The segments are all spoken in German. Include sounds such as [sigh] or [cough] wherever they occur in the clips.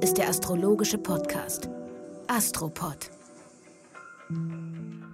Ist der astrologische Podcast Astropod.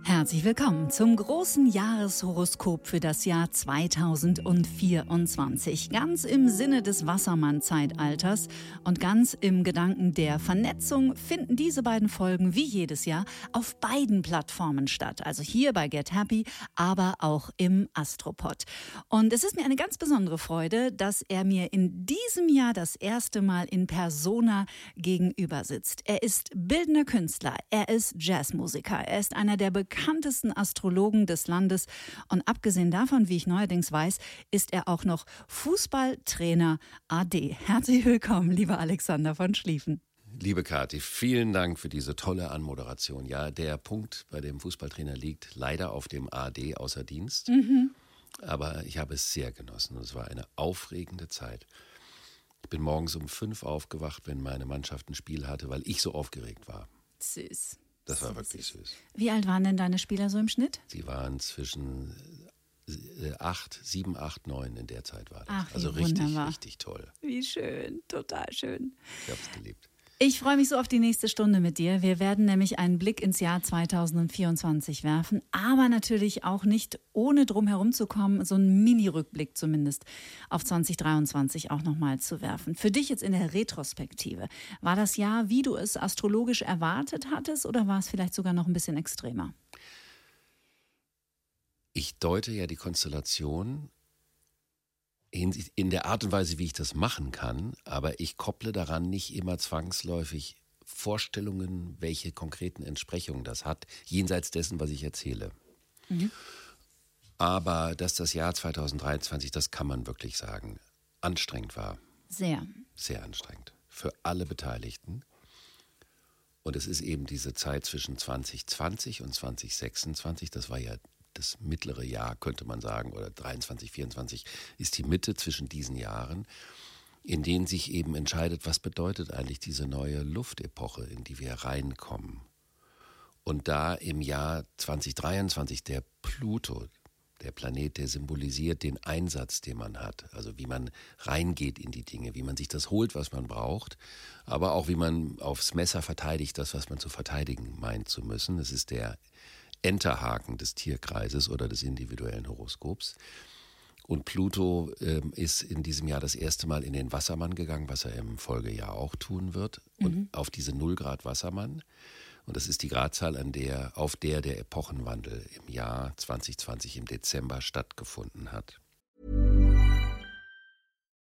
Herzlich willkommen zum großen Jahreshoroskop für das Jahr 2024. Ganz im Sinne des Wassermann-Zeitalters und ganz im Gedanken der Vernetzung finden diese beiden Folgen wie jedes Jahr auf beiden Plattformen statt. Also hier bei Get Happy, aber auch im Astropod. Und es ist mir eine ganz besondere Freude, dass er mir in diesem Jahr das erste Mal in Persona gegenüber sitzt. Er ist bildender Künstler, er ist Jazzmusiker, er ist einer der bekanntesten bekanntesten Astrologen des Landes. Und abgesehen davon, wie ich neuerdings weiß, ist er auch noch Fußballtrainer AD. Herzlich willkommen, lieber Alexander von Schlieffen. Liebe Kathi, vielen Dank für diese tolle Anmoderation. Ja, der Punkt bei dem Fußballtrainer liegt leider auf dem AD außer Dienst. Mhm. Aber ich habe es sehr genossen und es war eine aufregende Zeit. Ich bin morgens um fünf aufgewacht, wenn meine Mannschaft ein Spiel hatte, weil ich so aufgeregt war. Süß. Das war wirklich süß. Wie alt waren denn deine Spieler so im Schnitt? Sie waren zwischen äh, acht, sieben, acht, neun in der Zeit war das. Ach, also richtig, wunderbar. richtig toll. Wie schön, total schön. Ich habe es geliebt. Ich freue mich so auf die nächste Stunde mit dir. Wir werden nämlich einen Blick ins Jahr 2024 werfen, aber natürlich auch nicht ohne drum herum zu kommen, so einen Mini-Rückblick zumindest auf 2023 auch nochmal zu werfen. Für dich jetzt in der Retrospektive, war das Jahr, wie du es astrologisch erwartet hattest oder war es vielleicht sogar noch ein bisschen extremer? Ich deute ja die Konstellation in der Art und Weise, wie ich das machen kann, aber ich kopple daran nicht immer zwangsläufig Vorstellungen, welche konkreten Entsprechungen das hat, jenseits dessen, was ich erzähle. Mhm. Aber dass das Jahr 2023, das kann man wirklich sagen, anstrengend war. Sehr. Sehr anstrengend. Für alle Beteiligten. Und es ist eben diese Zeit zwischen 2020 und 2026, das war ja das mittlere Jahr, könnte man sagen, oder 23, 24 ist die Mitte zwischen diesen Jahren, in denen sich eben entscheidet, was bedeutet eigentlich diese neue Luftepoche, in die wir reinkommen. Und da im Jahr 2023 der Pluto, der Planet, der symbolisiert den Einsatz, den man hat, also wie man reingeht in die Dinge, wie man sich das holt, was man braucht, aber auch wie man aufs Messer verteidigt, das, was man zu verteidigen meint zu müssen. Es ist der Enterhaken des Tierkreises oder des individuellen Horoskops. Und Pluto ähm, ist in diesem Jahr das erste Mal in den Wassermann gegangen, was er im Folgejahr auch tun wird. Und mhm. auf diese Nullgrad Wassermann. Und das ist die Gradzahl, an der, auf der der Epochenwandel im Jahr 2020 im Dezember stattgefunden hat.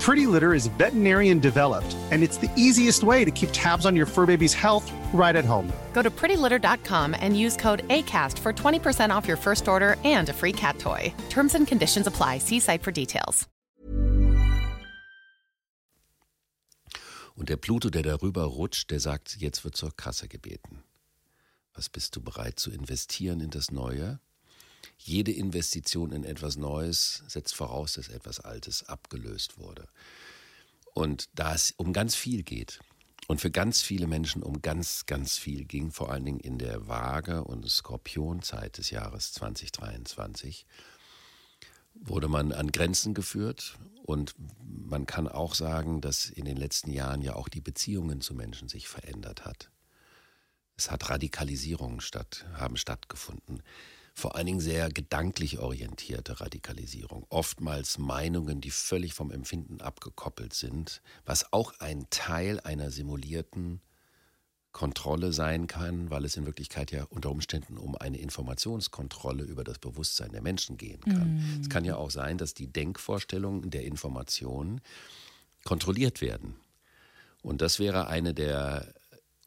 Pretty Litter is veterinarian developed, and it's the easiest way to keep tabs on your fur baby's health right at home. Go to prettylitter.com and use code ACAST for 20% off your first order and a free cat toy. Terms and conditions apply. See site for details. Und der Pluto, der darüber rutscht, der sagt, jetzt wird zur Kasse gebeten. Was bist du bereit zu investieren in das Neue? Jede Investition in etwas Neues setzt voraus, dass etwas Altes abgelöst wurde. Und da es um ganz viel geht, und für ganz viele Menschen um ganz, ganz viel ging, vor allen Dingen in der Waage- und Skorpionzeit des Jahres 2023, wurde man an Grenzen geführt und man kann auch sagen, dass in den letzten Jahren ja auch die Beziehungen zu Menschen sich verändert hat. Es hat Radikalisierungen statt, haben stattgefunden vor allen Dingen sehr gedanklich orientierte Radikalisierung. Oftmals Meinungen, die völlig vom Empfinden abgekoppelt sind, was auch ein Teil einer simulierten Kontrolle sein kann, weil es in Wirklichkeit ja unter Umständen um eine Informationskontrolle über das Bewusstsein der Menschen gehen kann. Mm. Es kann ja auch sein, dass die Denkvorstellungen der Informationen kontrolliert werden. Und das wäre eine der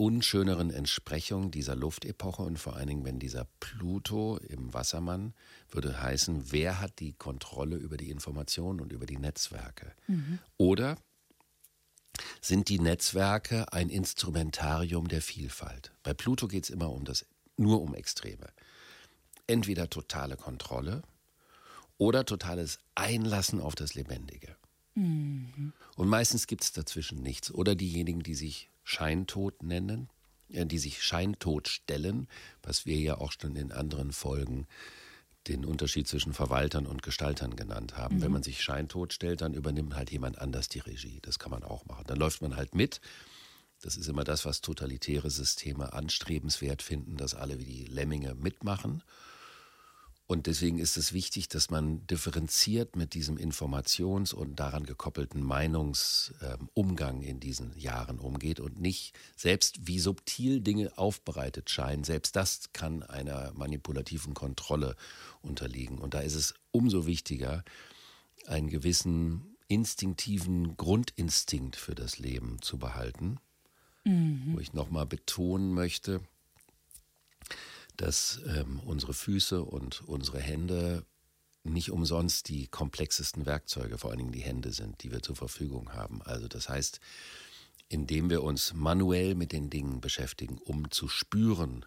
unschöneren Entsprechung dieser Luftepoche und vor allen Dingen, wenn dieser Pluto im Wassermann würde heißen, wer hat die Kontrolle über die Informationen und über die Netzwerke? Mhm. Oder sind die Netzwerke ein Instrumentarium der Vielfalt? Bei Pluto geht es immer um das, nur um Extreme. Entweder totale Kontrolle oder totales Einlassen auf das Lebendige. Mhm. Und meistens gibt es dazwischen nichts. Oder diejenigen, die sich Scheintod nennen, äh, die sich Scheintod stellen, was wir ja auch schon in anderen Folgen den Unterschied zwischen Verwaltern und Gestaltern genannt haben. Mhm. Wenn man sich scheintot stellt, dann übernimmt halt jemand anders die Regie. Das kann man auch machen. Dann läuft man halt mit. Das ist immer das, was totalitäre Systeme anstrebenswert finden, dass alle wie die Lemminge mitmachen. Und deswegen ist es wichtig, dass man differenziert mit diesem Informations- und daran gekoppelten Meinungsumgang in diesen Jahren umgeht und nicht selbst wie subtil Dinge aufbereitet scheinen, selbst das kann einer manipulativen Kontrolle unterliegen. Und da ist es umso wichtiger, einen gewissen instinktiven Grundinstinkt für das Leben zu behalten, mhm. wo ich nochmal betonen möchte, dass ähm, unsere Füße und unsere Hände nicht umsonst die komplexesten Werkzeuge, vor allen Dingen die Hände sind, die wir zur Verfügung haben. Also das heißt, indem wir uns manuell mit den Dingen beschäftigen, um zu spüren,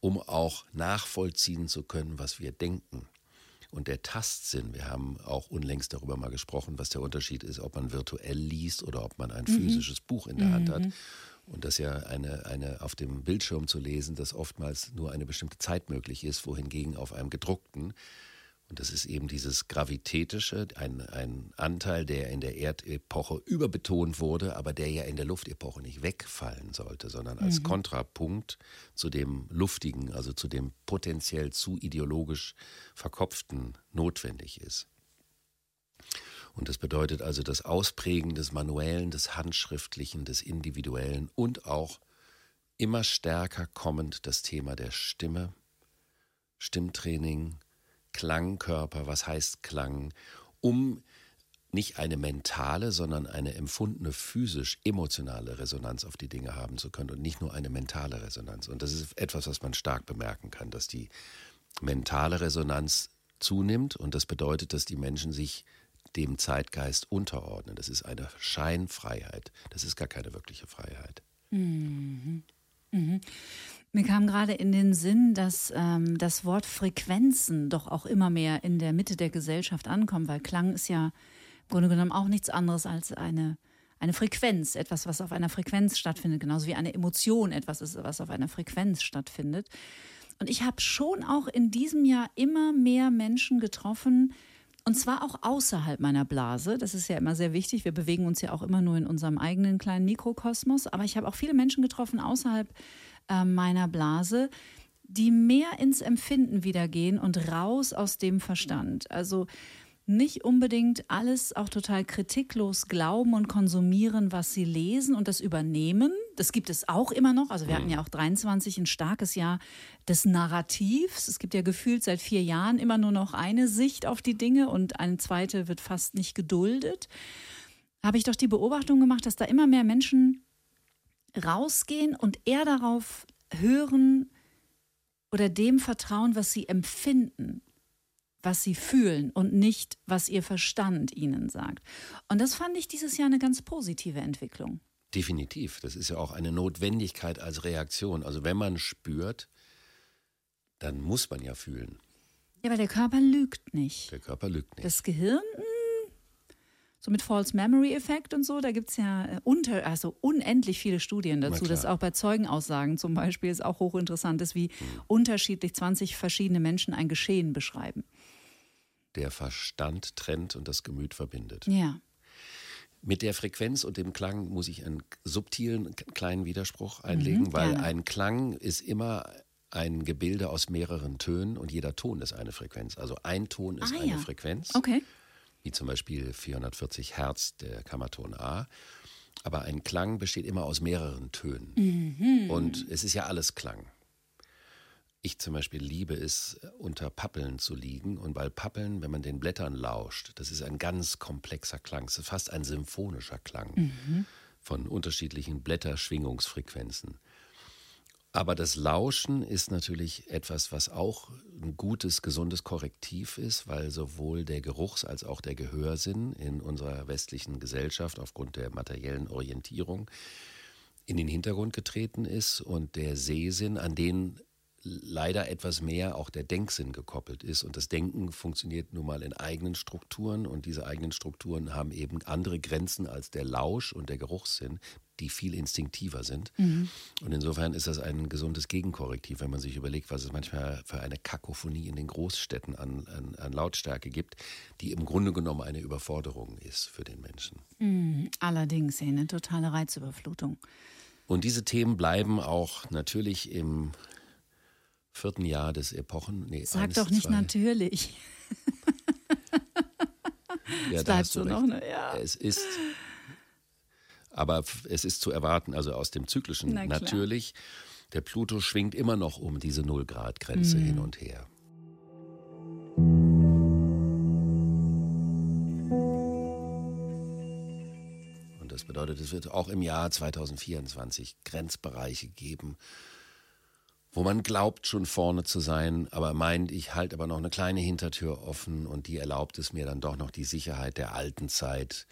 um auch nachvollziehen zu können, was wir denken. Und der Tastsinn, wir haben auch unlängst darüber mal gesprochen, was der Unterschied ist, ob man virtuell liest oder ob man ein mhm. physisches Buch in der mhm. Hand hat. Und dass ja eine, eine auf dem Bildschirm zu lesen, dass oftmals nur eine bestimmte Zeit möglich ist, wohingegen auf einem gedruckten, und das ist eben dieses Gravitätische, ein, ein Anteil, der in der Erdepoche überbetont wurde, aber der ja in der Luftepoche nicht wegfallen sollte, sondern als mhm. Kontrapunkt zu dem Luftigen, also zu dem potenziell zu ideologisch Verkopften notwendig ist. Und das bedeutet also das Ausprägen des Manuellen, des Handschriftlichen, des Individuellen und auch immer stärker kommend das Thema der Stimme, Stimmtraining, Klangkörper, was heißt Klang, um nicht eine mentale, sondern eine empfundene physisch-emotionale Resonanz auf die Dinge haben zu können und nicht nur eine mentale Resonanz. Und das ist etwas, was man stark bemerken kann, dass die mentale Resonanz zunimmt. Und das bedeutet, dass die Menschen sich dem Zeitgeist unterordnen. Das ist eine Scheinfreiheit. Das ist gar keine wirkliche Freiheit. Mhm. Mhm. Mir kam gerade in den Sinn, dass ähm, das Wort Frequenzen doch auch immer mehr in der Mitte der Gesellschaft ankommt, weil Klang ist ja im Grunde genommen auch nichts anderes als eine, eine Frequenz, etwas, was auf einer Frequenz stattfindet, genauso wie eine Emotion etwas ist, was auf einer Frequenz stattfindet. Und ich habe schon auch in diesem Jahr immer mehr Menschen getroffen, und zwar auch außerhalb meiner Blase. Das ist ja immer sehr wichtig. Wir bewegen uns ja auch immer nur in unserem eigenen kleinen Mikrokosmos. Aber ich habe auch viele Menschen getroffen außerhalb äh, meiner Blase, die mehr ins Empfinden wieder gehen und raus aus dem Verstand. Also nicht unbedingt alles auch total kritiklos glauben und konsumieren, was sie lesen und das übernehmen. Das gibt es auch immer noch. Also wir hatten ja auch 23 ein starkes Jahr des Narrativs. Es gibt ja gefühlt seit vier Jahren immer nur noch eine Sicht auf die Dinge und eine zweite wird fast nicht geduldet. Habe ich doch die Beobachtung gemacht, dass da immer mehr Menschen rausgehen und eher darauf hören oder dem vertrauen, was sie empfinden was sie fühlen und nicht, was ihr Verstand ihnen sagt. Und das fand ich dieses Jahr eine ganz positive Entwicklung. Definitiv. Das ist ja auch eine Notwendigkeit als Reaktion. Also wenn man spürt, dann muss man ja fühlen. Ja, weil der Körper lügt nicht. Der Körper lügt nicht. Das Gehirn so mit False Memory Effekt und so, da gibt es ja äh, unter, also unendlich viele Studien dazu, dass auch bei Zeugenaussagen zum Beispiel es auch hochinteressant ist, wie mhm. unterschiedlich 20 verschiedene Menschen ein Geschehen beschreiben. Der Verstand trennt und das Gemüt verbindet. Ja. Mit der Frequenz und dem Klang muss ich einen subtilen kleinen Widerspruch einlegen, mhm, weil ein Klang ist immer ein Gebilde aus mehreren Tönen und jeder Ton ist eine Frequenz. Also ein Ton ist ah, eine ja. Frequenz. Okay wie zum Beispiel 440 Hertz, der Kammerton A. Aber ein Klang besteht immer aus mehreren Tönen. Mhm. Und es ist ja alles Klang. Ich zum Beispiel liebe es, unter Pappeln zu liegen. Und weil Pappeln, wenn man den Blättern lauscht, das ist ein ganz komplexer Klang. Es ist fast ein symphonischer Klang mhm. von unterschiedlichen Blätterschwingungsfrequenzen. Aber das Lauschen ist natürlich etwas, was auch ein gutes, gesundes Korrektiv ist, weil sowohl der Geruchs- als auch der Gehörsinn in unserer westlichen Gesellschaft aufgrund der materiellen Orientierung in den Hintergrund getreten ist und der Sehsinn, an den leider etwas mehr auch der Denksinn gekoppelt ist. Und das Denken funktioniert nun mal in eigenen Strukturen und diese eigenen Strukturen haben eben andere Grenzen als der Lausch und der Geruchssinn, die viel instinktiver sind. Mhm. Und insofern ist das ein gesundes Gegenkorrektiv, wenn man sich überlegt, was es manchmal für eine Kakophonie in den Großstädten an, an, an Lautstärke gibt, die im Grunde genommen eine Überforderung ist für den Menschen. Mhm. Allerdings eine totale Reizüberflutung. Und diese Themen bleiben auch natürlich im vierten Jahr des Epochen. Nee, Sag eins, doch nicht zwei. natürlich. ja, es bleibt so noch, ne? ja. Es ist, aber es ist zu erwarten, also aus dem Zyklischen Na, natürlich. Der Pluto schwingt immer noch um diese Null-Grad-Grenze mhm. hin und her. Und das bedeutet, es wird auch im Jahr 2024 Grenzbereiche geben, wo man glaubt, schon vorne zu sein, aber meint, ich halte aber noch eine kleine Hintertür offen und die erlaubt es mir dann doch noch die Sicherheit der alten Zeit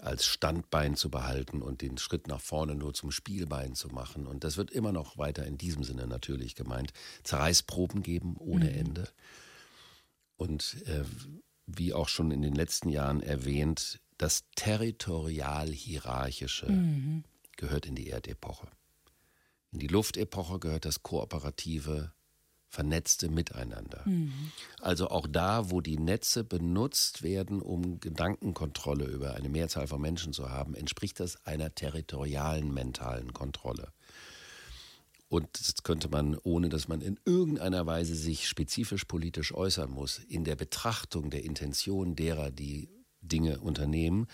als Standbein zu behalten und den Schritt nach vorne nur zum Spielbein zu machen. Und das wird immer noch weiter in diesem Sinne natürlich gemeint. Zerreißproben geben ohne mhm. Ende. Und äh, wie auch schon in den letzten Jahren erwähnt, das territorial-hierarchische mhm. gehört in die Erdepoche. In die Luftepoche gehört das kooperative, vernetzte Miteinander. Mhm. Also auch da, wo die Netze benutzt werden, um Gedankenkontrolle über eine Mehrzahl von Menschen zu haben, entspricht das einer territorialen mentalen Kontrolle. Und das könnte man, ohne dass man in irgendeiner Weise sich spezifisch politisch äußern muss, in der Betrachtung der Intention derer, die Dinge unternehmen,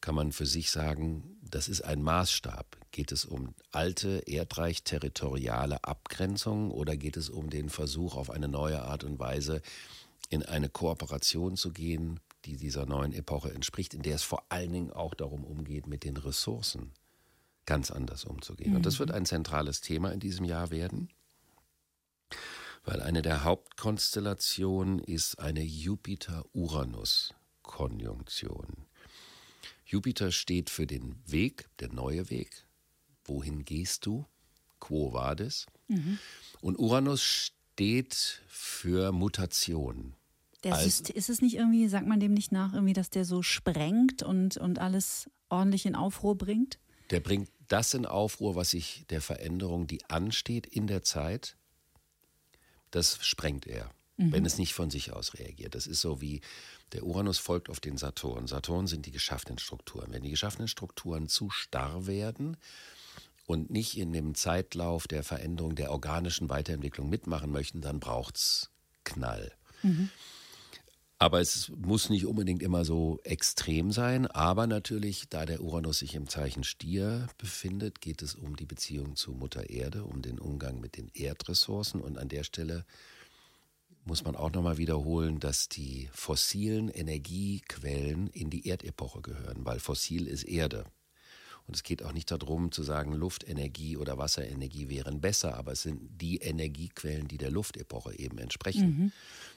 kann man für sich sagen, das ist ein Maßstab. Geht es um alte, erdreich-territoriale Abgrenzung oder geht es um den Versuch, auf eine neue Art und Weise in eine Kooperation zu gehen, die dieser neuen Epoche entspricht, in der es vor allen Dingen auch darum umgeht, mit den Ressourcen ganz anders umzugehen. Mhm. Und das wird mhm. ein zentrales Thema in diesem Jahr werden, weil eine der Hauptkonstellationen ist eine Jupiter-Uranus-Konjunktion. Jupiter steht für den Weg, der neue Weg. Wohin gehst du? Quo vadis? Mhm. Und Uranus steht für Mutation. Also, ist es nicht irgendwie, sagt man dem nicht nach, irgendwie, dass der so sprengt und, und alles ordentlich in Aufruhr bringt? Der bringt das in Aufruhr, was sich der Veränderung, die ansteht in der Zeit, das sprengt er mhm. wenn es nicht von sich aus reagiert. Das ist so wie der Uranus folgt auf den Saturn. Saturn sind die geschaffenen Strukturen. Wenn die geschaffenen Strukturen zu starr werden, und nicht in dem Zeitlauf der Veränderung der organischen Weiterentwicklung mitmachen möchten, dann braucht es Knall. Mhm. Aber es muss nicht unbedingt immer so extrem sein. Aber natürlich, da der Uranus sich im Zeichen Stier befindet, geht es um die Beziehung zu Mutter Erde, um den Umgang mit den Erdressourcen. Und an der Stelle muss man auch nochmal wiederholen, dass die fossilen Energiequellen in die Erdepoche gehören, weil fossil ist Erde. Und es geht auch nicht darum zu sagen, Luftenergie oder Wasserenergie wären besser, aber es sind die Energiequellen, die der Luftepoche eben entsprechen. Mhm.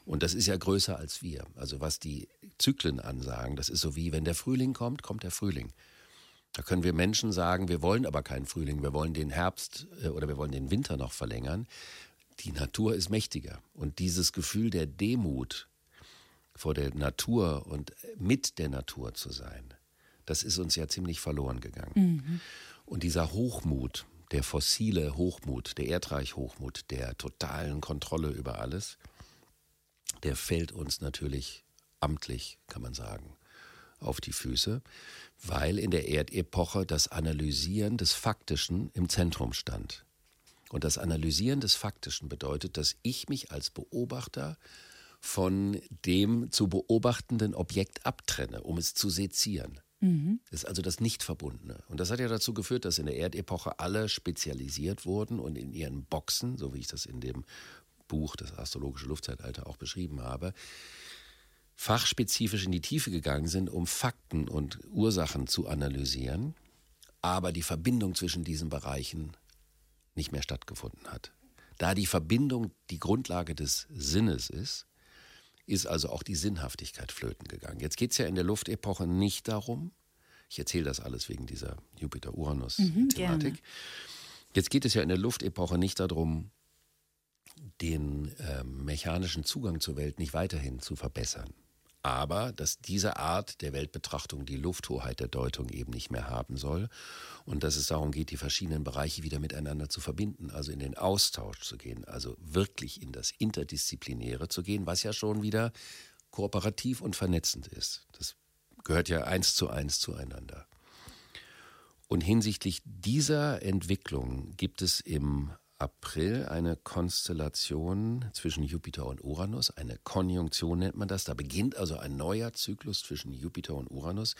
Und das ist ja größer als wir. Also was die Zyklen ansagen, das ist so wie, wenn der Frühling kommt, kommt der Frühling. Da können wir Menschen sagen, wir wollen aber keinen Frühling, wir wollen den Herbst äh, oder wir wollen den Winter noch verlängern die Natur ist mächtiger. Und dieses Gefühl der Demut vor der Natur und mit der Natur zu sein, das ist uns ja ziemlich verloren gegangen. Mhm. Und dieser Hochmut, der fossile Hochmut, der Erdreich-Hochmut, der totalen Kontrolle über alles, der fällt uns natürlich amtlich, kann man sagen, auf die Füße, weil in der Erdepoche das Analysieren des Faktischen im Zentrum stand. Und das Analysieren des Faktischen bedeutet, dass ich mich als Beobachter von dem zu beobachtenden Objekt abtrenne, um es zu sezieren. Mhm. Das ist also das Nicht-Verbundene. Und das hat ja dazu geführt, dass in der Erdepoche alle spezialisiert wurden und in ihren Boxen, so wie ich das in dem Buch Das astrologische Luftzeitalter auch beschrieben habe, fachspezifisch in die Tiefe gegangen sind, um Fakten und Ursachen zu analysieren, aber die Verbindung zwischen diesen Bereichen nicht mehr stattgefunden hat. Da die Verbindung die Grundlage des Sinnes ist, ist also auch die Sinnhaftigkeit flöten gegangen. Jetzt geht es ja in der Luftepoche nicht darum, ich erzähle das alles wegen dieser Jupiter-Uranus-Thematik. Mhm, Jetzt geht es ja in der Luftepoche nicht darum, den äh, mechanischen Zugang zur Welt nicht weiterhin zu verbessern. Aber dass diese Art der Weltbetrachtung die Lufthoheit der Deutung eben nicht mehr haben soll und dass es darum geht, die verschiedenen Bereiche wieder miteinander zu verbinden, also in den Austausch zu gehen, also wirklich in das Interdisziplinäre zu gehen, was ja schon wieder kooperativ und vernetzend ist. Das gehört ja eins zu eins zueinander. Und hinsichtlich dieser Entwicklung gibt es im April eine Konstellation zwischen Jupiter und Uranus, eine Konjunktion nennt man das. Da beginnt also ein neuer Zyklus zwischen Jupiter und Uranus.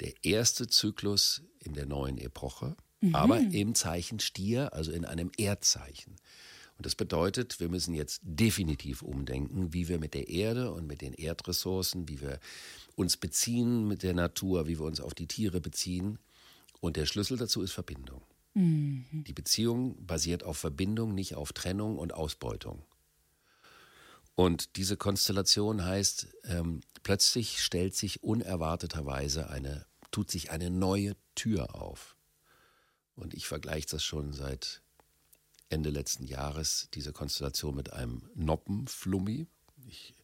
Der erste Zyklus in der neuen Epoche, mhm. aber im Zeichen Stier, also in einem Erdzeichen. Und das bedeutet, wir müssen jetzt definitiv umdenken, wie wir mit der Erde und mit den Erdressourcen, wie wir uns beziehen mit der Natur, wie wir uns auf die Tiere beziehen. Und der Schlüssel dazu ist Verbindung. Mhm. Die Beziehung basiert auf Verbindung, nicht auf Trennung und Ausbeutung. Und diese Konstellation heißt, ähm, plötzlich stellt sich unerwarteterweise eine, tut sich eine neue Tür auf. Und ich vergleiche das schon seit Ende letzten Jahres, diese Konstellation mit einem Noppenflummi. Ich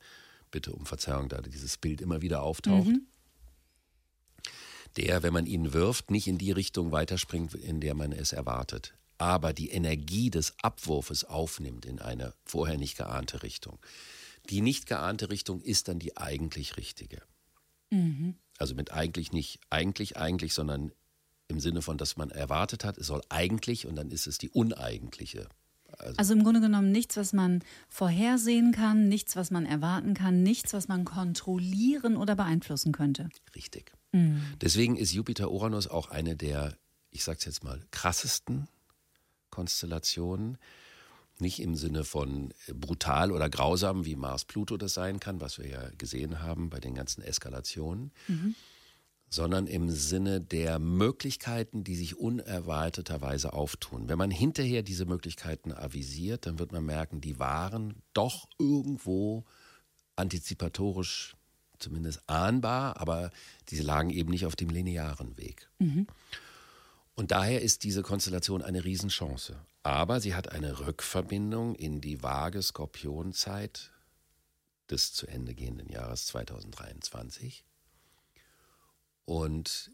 bitte um Verzeihung, da dieses Bild immer wieder auftaucht. Mhm der, wenn man ihn wirft, nicht in die Richtung weiterspringt, in der man es erwartet, aber die Energie des Abwurfes aufnimmt in eine vorher nicht geahnte Richtung. Die nicht geahnte Richtung ist dann die eigentlich richtige. Mhm. Also mit eigentlich nicht eigentlich eigentlich, sondern im Sinne von, dass man erwartet hat, es soll eigentlich und dann ist es die uneigentliche also, also, im Grunde genommen nichts, was man vorhersehen kann, nichts, was man erwarten kann, nichts, was man kontrollieren oder beeinflussen könnte. Richtig. Mhm. Deswegen ist Jupiter-Uranus auch eine der, ich sag's jetzt mal, krassesten Konstellationen. Nicht im Sinne von brutal oder grausam, wie Mars-Pluto das sein kann, was wir ja gesehen haben bei den ganzen Eskalationen, mhm. sondern im Sinne der Möglichkeiten, die sich unerwarteterweise auftun. Wenn man hinterher diese Möglichkeiten avisiert, dann wird man merken, die waren doch irgendwo antizipatorisch zumindest ahnbar, aber diese lagen eben nicht auf dem linearen Weg. Mhm. Und daher ist diese Konstellation eine Riesenchance. Aber sie hat eine Rückverbindung in die vage Skorpionzeit des zu Ende gehenden Jahres 2023. Und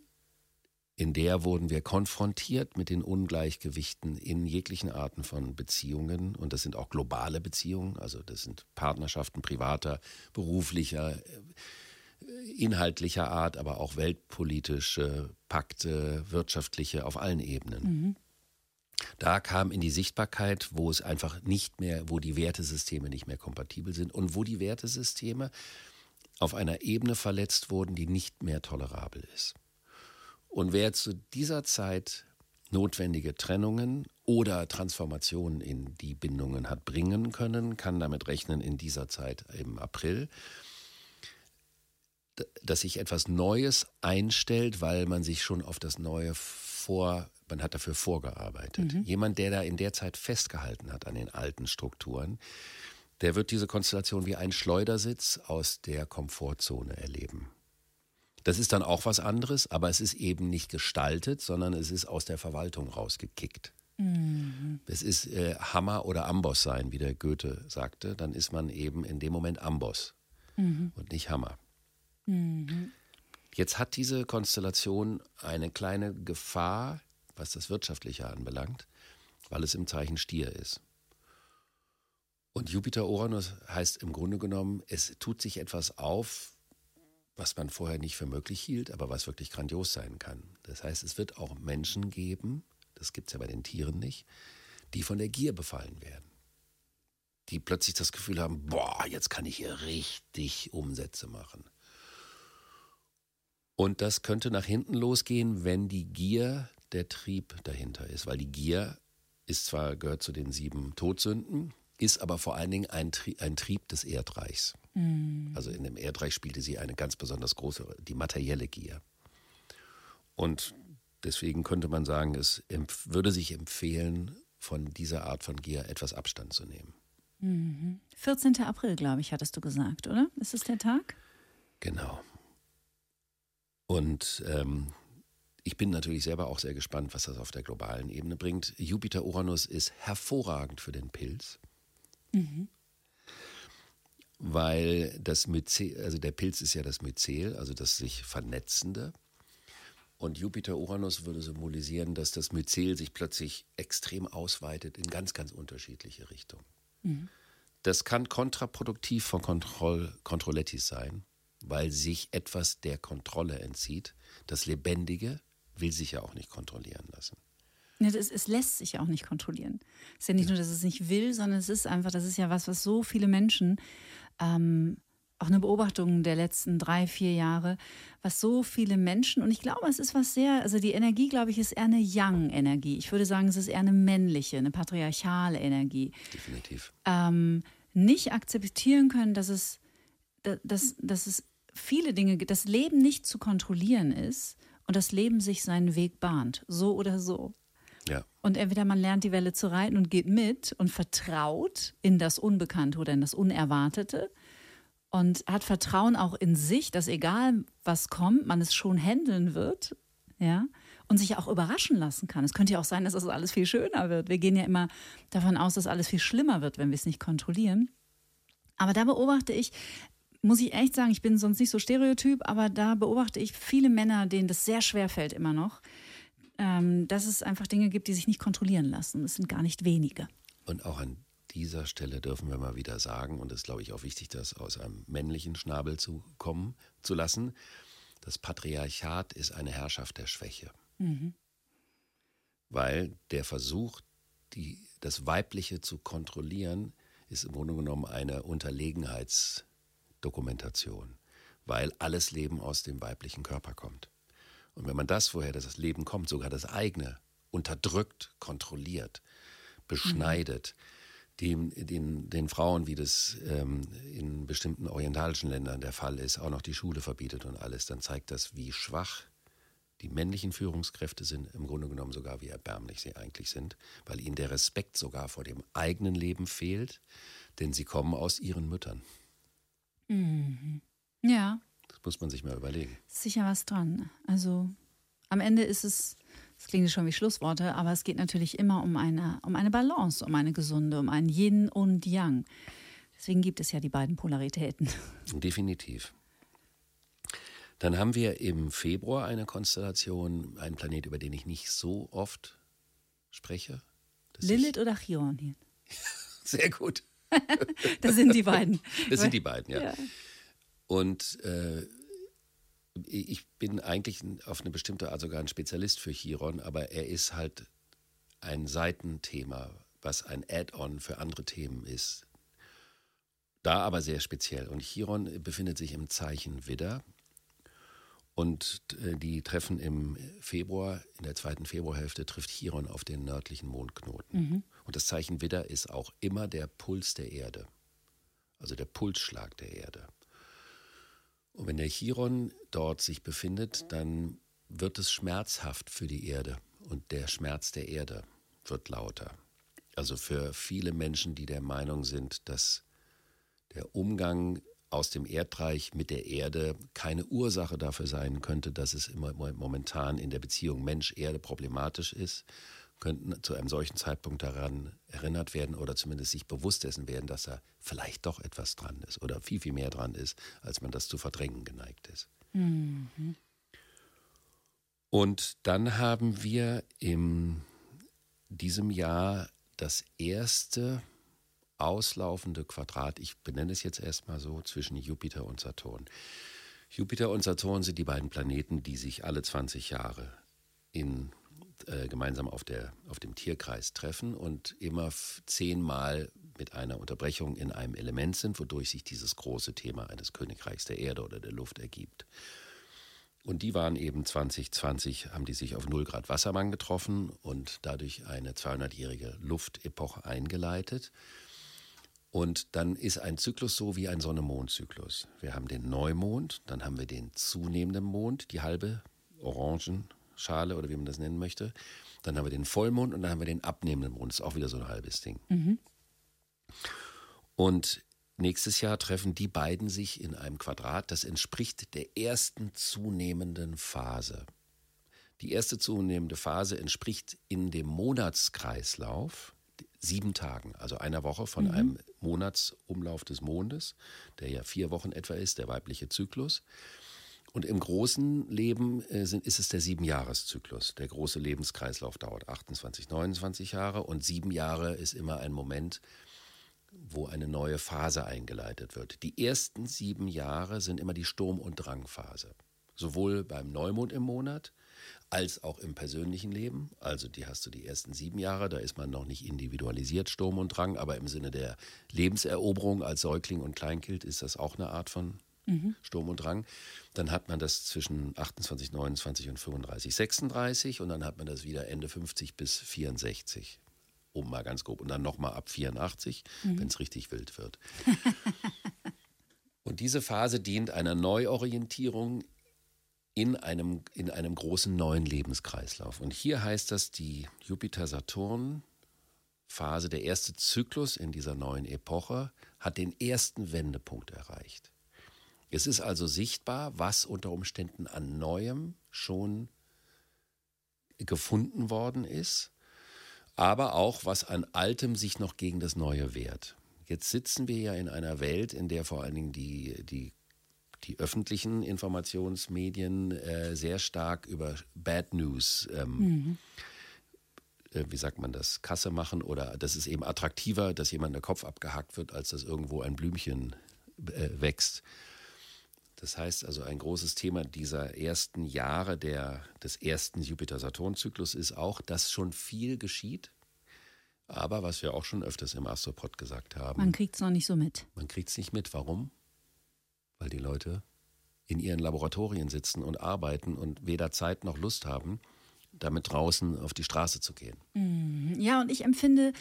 in der wurden wir konfrontiert mit den Ungleichgewichten in jeglichen Arten von Beziehungen. Und das sind auch globale Beziehungen, also das sind Partnerschaften privater, beruflicher, äh, inhaltlicher Art, aber auch weltpolitische Pakte, wirtschaftliche, auf allen Ebenen. Mhm. Da kam in die Sichtbarkeit, wo es einfach nicht mehr, wo die Wertesysteme nicht mehr kompatibel sind und wo die Wertesysteme auf einer Ebene verletzt wurden, die nicht mehr tolerabel ist. Und wer zu dieser Zeit notwendige Trennungen oder Transformationen in die Bindungen hat bringen können, kann damit rechnen in dieser Zeit im April, dass sich etwas Neues einstellt, weil man sich schon auf das Neue vor, man hat dafür vorgearbeitet. Mhm. Jemand, der da in der Zeit festgehalten hat an den alten Strukturen, der wird diese Konstellation wie ein Schleudersitz aus der Komfortzone erleben. Das ist dann auch was anderes, aber es ist eben nicht gestaltet, sondern es ist aus der Verwaltung rausgekickt. Mhm. Es ist äh, Hammer oder Amboss sein, wie der Goethe sagte. Dann ist man eben in dem Moment Amboss mhm. und nicht Hammer. Mhm. Jetzt hat diese Konstellation eine kleine Gefahr, was das Wirtschaftliche anbelangt, weil es im Zeichen Stier ist. Und Jupiter-Uranus heißt im Grunde genommen, es tut sich etwas auf, was man vorher nicht für möglich hielt, aber was wirklich grandios sein kann. Das heißt, es wird auch Menschen geben, das gibt es ja bei den Tieren nicht, die von der Gier befallen werden. Die plötzlich das Gefühl haben, boah, jetzt kann ich hier richtig Umsätze machen. Und das könnte nach hinten losgehen, wenn die Gier der Trieb dahinter ist, weil die Gier ist zwar gehört zu den sieben Todsünden, ist aber vor allen Dingen ein, Tri ein Trieb des Erdreichs. Mhm. Also in dem Erdreich spielte sie eine ganz besonders große, die materielle Gier. Und deswegen könnte man sagen, es würde sich empfehlen, von dieser Art von Gier etwas Abstand zu nehmen. Mhm. 14. April, glaube ich, hattest du gesagt, oder? Ist es der Tag? Genau. Und ähm, ich bin natürlich selber auch sehr gespannt, was das auf der globalen Ebene bringt. Jupiter-Uranus ist hervorragend für den Pilz Weil das Myzel, also der Pilz ist ja das Myzel, also das sich vernetzende. Und Jupiter-Uranus würde symbolisieren, dass das Myzel sich plötzlich extrem ausweitet in ganz, ganz unterschiedliche Richtungen. Das kann kontraproduktiv von Kontroll Kontrollettis sein, weil sich etwas der Kontrolle entzieht. Das Lebendige will sich ja auch nicht kontrollieren lassen. Ja, das, es lässt sich auch nicht kontrollieren. Es ist ja nicht nur, dass es nicht will, sondern es ist einfach, das ist ja was, was so viele Menschen, ähm, auch eine Beobachtung der letzten drei, vier Jahre, was so viele Menschen, und ich glaube, es ist was sehr, also die Energie, glaube ich, ist eher eine Yang-Energie. Ich würde sagen, es ist eher eine männliche, eine patriarchale Energie. Definitiv. Ähm, nicht akzeptieren können, dass es, dass, dass es viele Dinge gibt, das Leben nicht zu kontrollieren ist und das Leben sich seinen Weg bahnt, so oder so. Ja. Und entweder man lernt die Welle zu reiten und geht mit und vertraut in das Unbekannte oder in das Unerwartete und hat Vertrauen auch in sich, dass egal was kommt, man es schon handeln wird, ja, und sich auch überraschen lassen kann. Es könnte ja auch sein, dass das alles viel schöner wird. Wir gehen ja immer davon aus, dass alles viel schlimmer wird, wenn wir es nicht kontrollieren. Aber da beobachte ich, muss ich echt sagen, ich bin sonst nicht so stereotyp, aber da beobachte ich viele Männer, denen das sehr schwer fällt immer noch, dass es einfach Dinge gibt, die sich nicht kontrollieren lassen. Es sind gar nicht wenige. Und auch an dieser Stelle dürfen wir mal wieder sagen, und es ist, glaube ich, auch wichtig, das aus einem männlichen Schnabel zu kommen zu lassen, das Patriarchat ist eine Herrschaft der Schwäche. Weil der Versuch, die, das Weibliche zu kontrollieren, ist im Grunde genommen eine Unterlegenheitsdokumentation, weil alles Leben aus dem weiblichen Körper kommt. Und wenn man das, woher das Leben kommt, sogar das eigene, unterdrückt, kontrolliert, beschneidet, dem, den, den Frauen, wie das ähm, in bestimmten orientalischen Ländern der Fall ist, auch noch die Schule verbietet und alles, dann zeigt das, wie schwach die männlichen Führungskräfte sind, im Grunde genommen sogar wie erbärmlich sie eigentlich sind, weil ihnen der Respekt sogar vor dem eigenen Leben fehlt, denn sie kommen aus ihren Müttern. Ja, Das muss man sich mal überlegen. sicher was dran. Also am Ende ist es, das klingt schon wie Schlussworte, aber es geht natürlich immer um eine, um eine Balance, um eine gesunde, um ein Yin und Yang. Deswegen gibt es ja die beiden Polaritäten. Definitiv. Dann haben wir im Februar eine Konstellation, einen Planet, über den ich nicht so oft spreche. Lilith oder Chiron hier? [laughs] Sehr gut. [laughs] Das sind die beiden. Das sind die beiden, ja. Ja. Und äh, ich bin eigentlich auf eine bestimmte Art sogar ein Spezialist für Chiron, aber er ist halt ein Seitenthema, was ein Add-on für andere Themen ist. Da aber sehr speziell. Und Chiron befindet sich im Zeichen Widder. Und äh, die treffen im Februar, in der zweiten Februarhälfte, trifft Chiron auf den nördlichen Mondknoten. Und das Zeichen Widder ist auch immer der Puls der Erde. Also der Pulsschlag der Erde. Und wenn der Chiron dort sich befindet, dann wird es schmerzhaft für die Erde. Und der Schmerz der Erde wird lauter. Also für viele Menschen, die der Meinung sind, dass der Umgang aus dem Erdreich mit der Erde keine Ursache dafür sein könnte, dass es immer momentan in der Beziehung Mensch-Erde problematisch ist, könnten zu einem solchen Zeitpunkt daran erinnert werden oder zumindest sich bewusst dessen werden, dass da vielleicht doch etwas dran ist oder viel, viel mehr dran ist, als man das zu verdrängen geneigt ist. Und dann haben wir in diesem Jahr das erste auslaufende Quadrat, ich benenne es jetzt erstmal so, zwischen Jupiter und Saturn. Jupiter und Saturn sind die beiden Planeten, die sich alle 20 Jahre in, äh, gemeinsam auf, der, auf dem Tierkreis treffen und immer zehnmal mit einer Unterbrechung in einem Element sind, wodurch sich dieses große Thema eines Königreichs der Erde oder der Luft ergibt. Und die waren eben 2020, haben die sich auf 0 Grad Wassermann getroffen und dadurch eine 200-jährige Luftepoche eingeleitet. Und dann ist ein Zyklus so wie ein Sonne-Mond-Zyklus. Wir haben den Neumond, dann haben wir den zunehmenden Mond, die halbe Orangenschale oder wie man das nennen möchte. Dann haben wir den Vollmond und dann haben wir den abnehmenden Mond. Das ist auch wieder so ein halbes Ding. Und nächstes Jahr treffen die beiden sich in einem Quadrat. Das entspricht der ersten zunehmenden Phase. Die erste zunehmende Phase entspricht in dem Monatskreislauf sieben Tagen, also einer Woche von mhm. einem Monatsumlauf des Mondes, der ja vier Wochen etwa ist, der weibliche Zyklus. Und im großen Leben äh, sind, ist es der Siebenjahreszyklus. Der große Lebenskreislauf dauert 28, 29 Jahre und sieben Jahre ist immer ein Moment, wo eine neue Phase eingeleitet wird. Die ersten sieben Jahre sind immer die Sturm- und Drangphase. Sowohl beim Neumond im Monat als auch im persönlichen Leben. Also die hast du die ersten sieben Jahre, da ist man noch nicht individualisiert, Sturm und Drang, aber im Sinne der Lebenseroberung als Säugling und Kleinkind ist das auch eine Art von mhm. Sturm und Drang. Dann hat man das zwischen 28, 29 und 35, 36 und dann hat man das wieder Ende 50 bis 64. Oben mal ganz grob. Und dann nochmal ab 84, mhm. wenn es richtig wild wird. [laughs] und diese Phase dient einer Neuorientierung in einem, in einem großen neuen Lebenskreislauf. Und hier heißt das die Jupiter-Saturn-Phase, der erste Zyklus in dieser neuen Epoche, hat den ersten Wendepunkt erreicht. Es ist also sichtbar, was unter Umständen an Neuem schon gefunden worden ist, aber auch was an Altem sich noch gegen das Neue wehrt. Jetzt sitzen wir ja in einer Welt, in der vor allen Dingen die, die die öffentlichen Informationsmedien äh, sehr stark über Bad News, ähm, mhm. äh, wie sagt man das, Kasse machen oder das ist eben attraktiver, dass jemand der Kopf abgehackt wird, als dass irgendwo ein Blümchen äh, wächst. Das heißt also, ein großes Thema dieser ersten Jahre der, des ersten Jupiter-Saturn-Zyklus ist auch, dass schon viel geschieht. Aber was wir auch schon öfters im Astropod gesagt haben. Man kriegt es noch nicht so mit. Man kriegt es nicht mit. Warum? weil die Leute in ihren Laboratorien sitzen und arbeiten und weder Zeit noch Lust haben, damit draußen auf die Straße zu gehen. Mhm. Ja, und ich empfinde,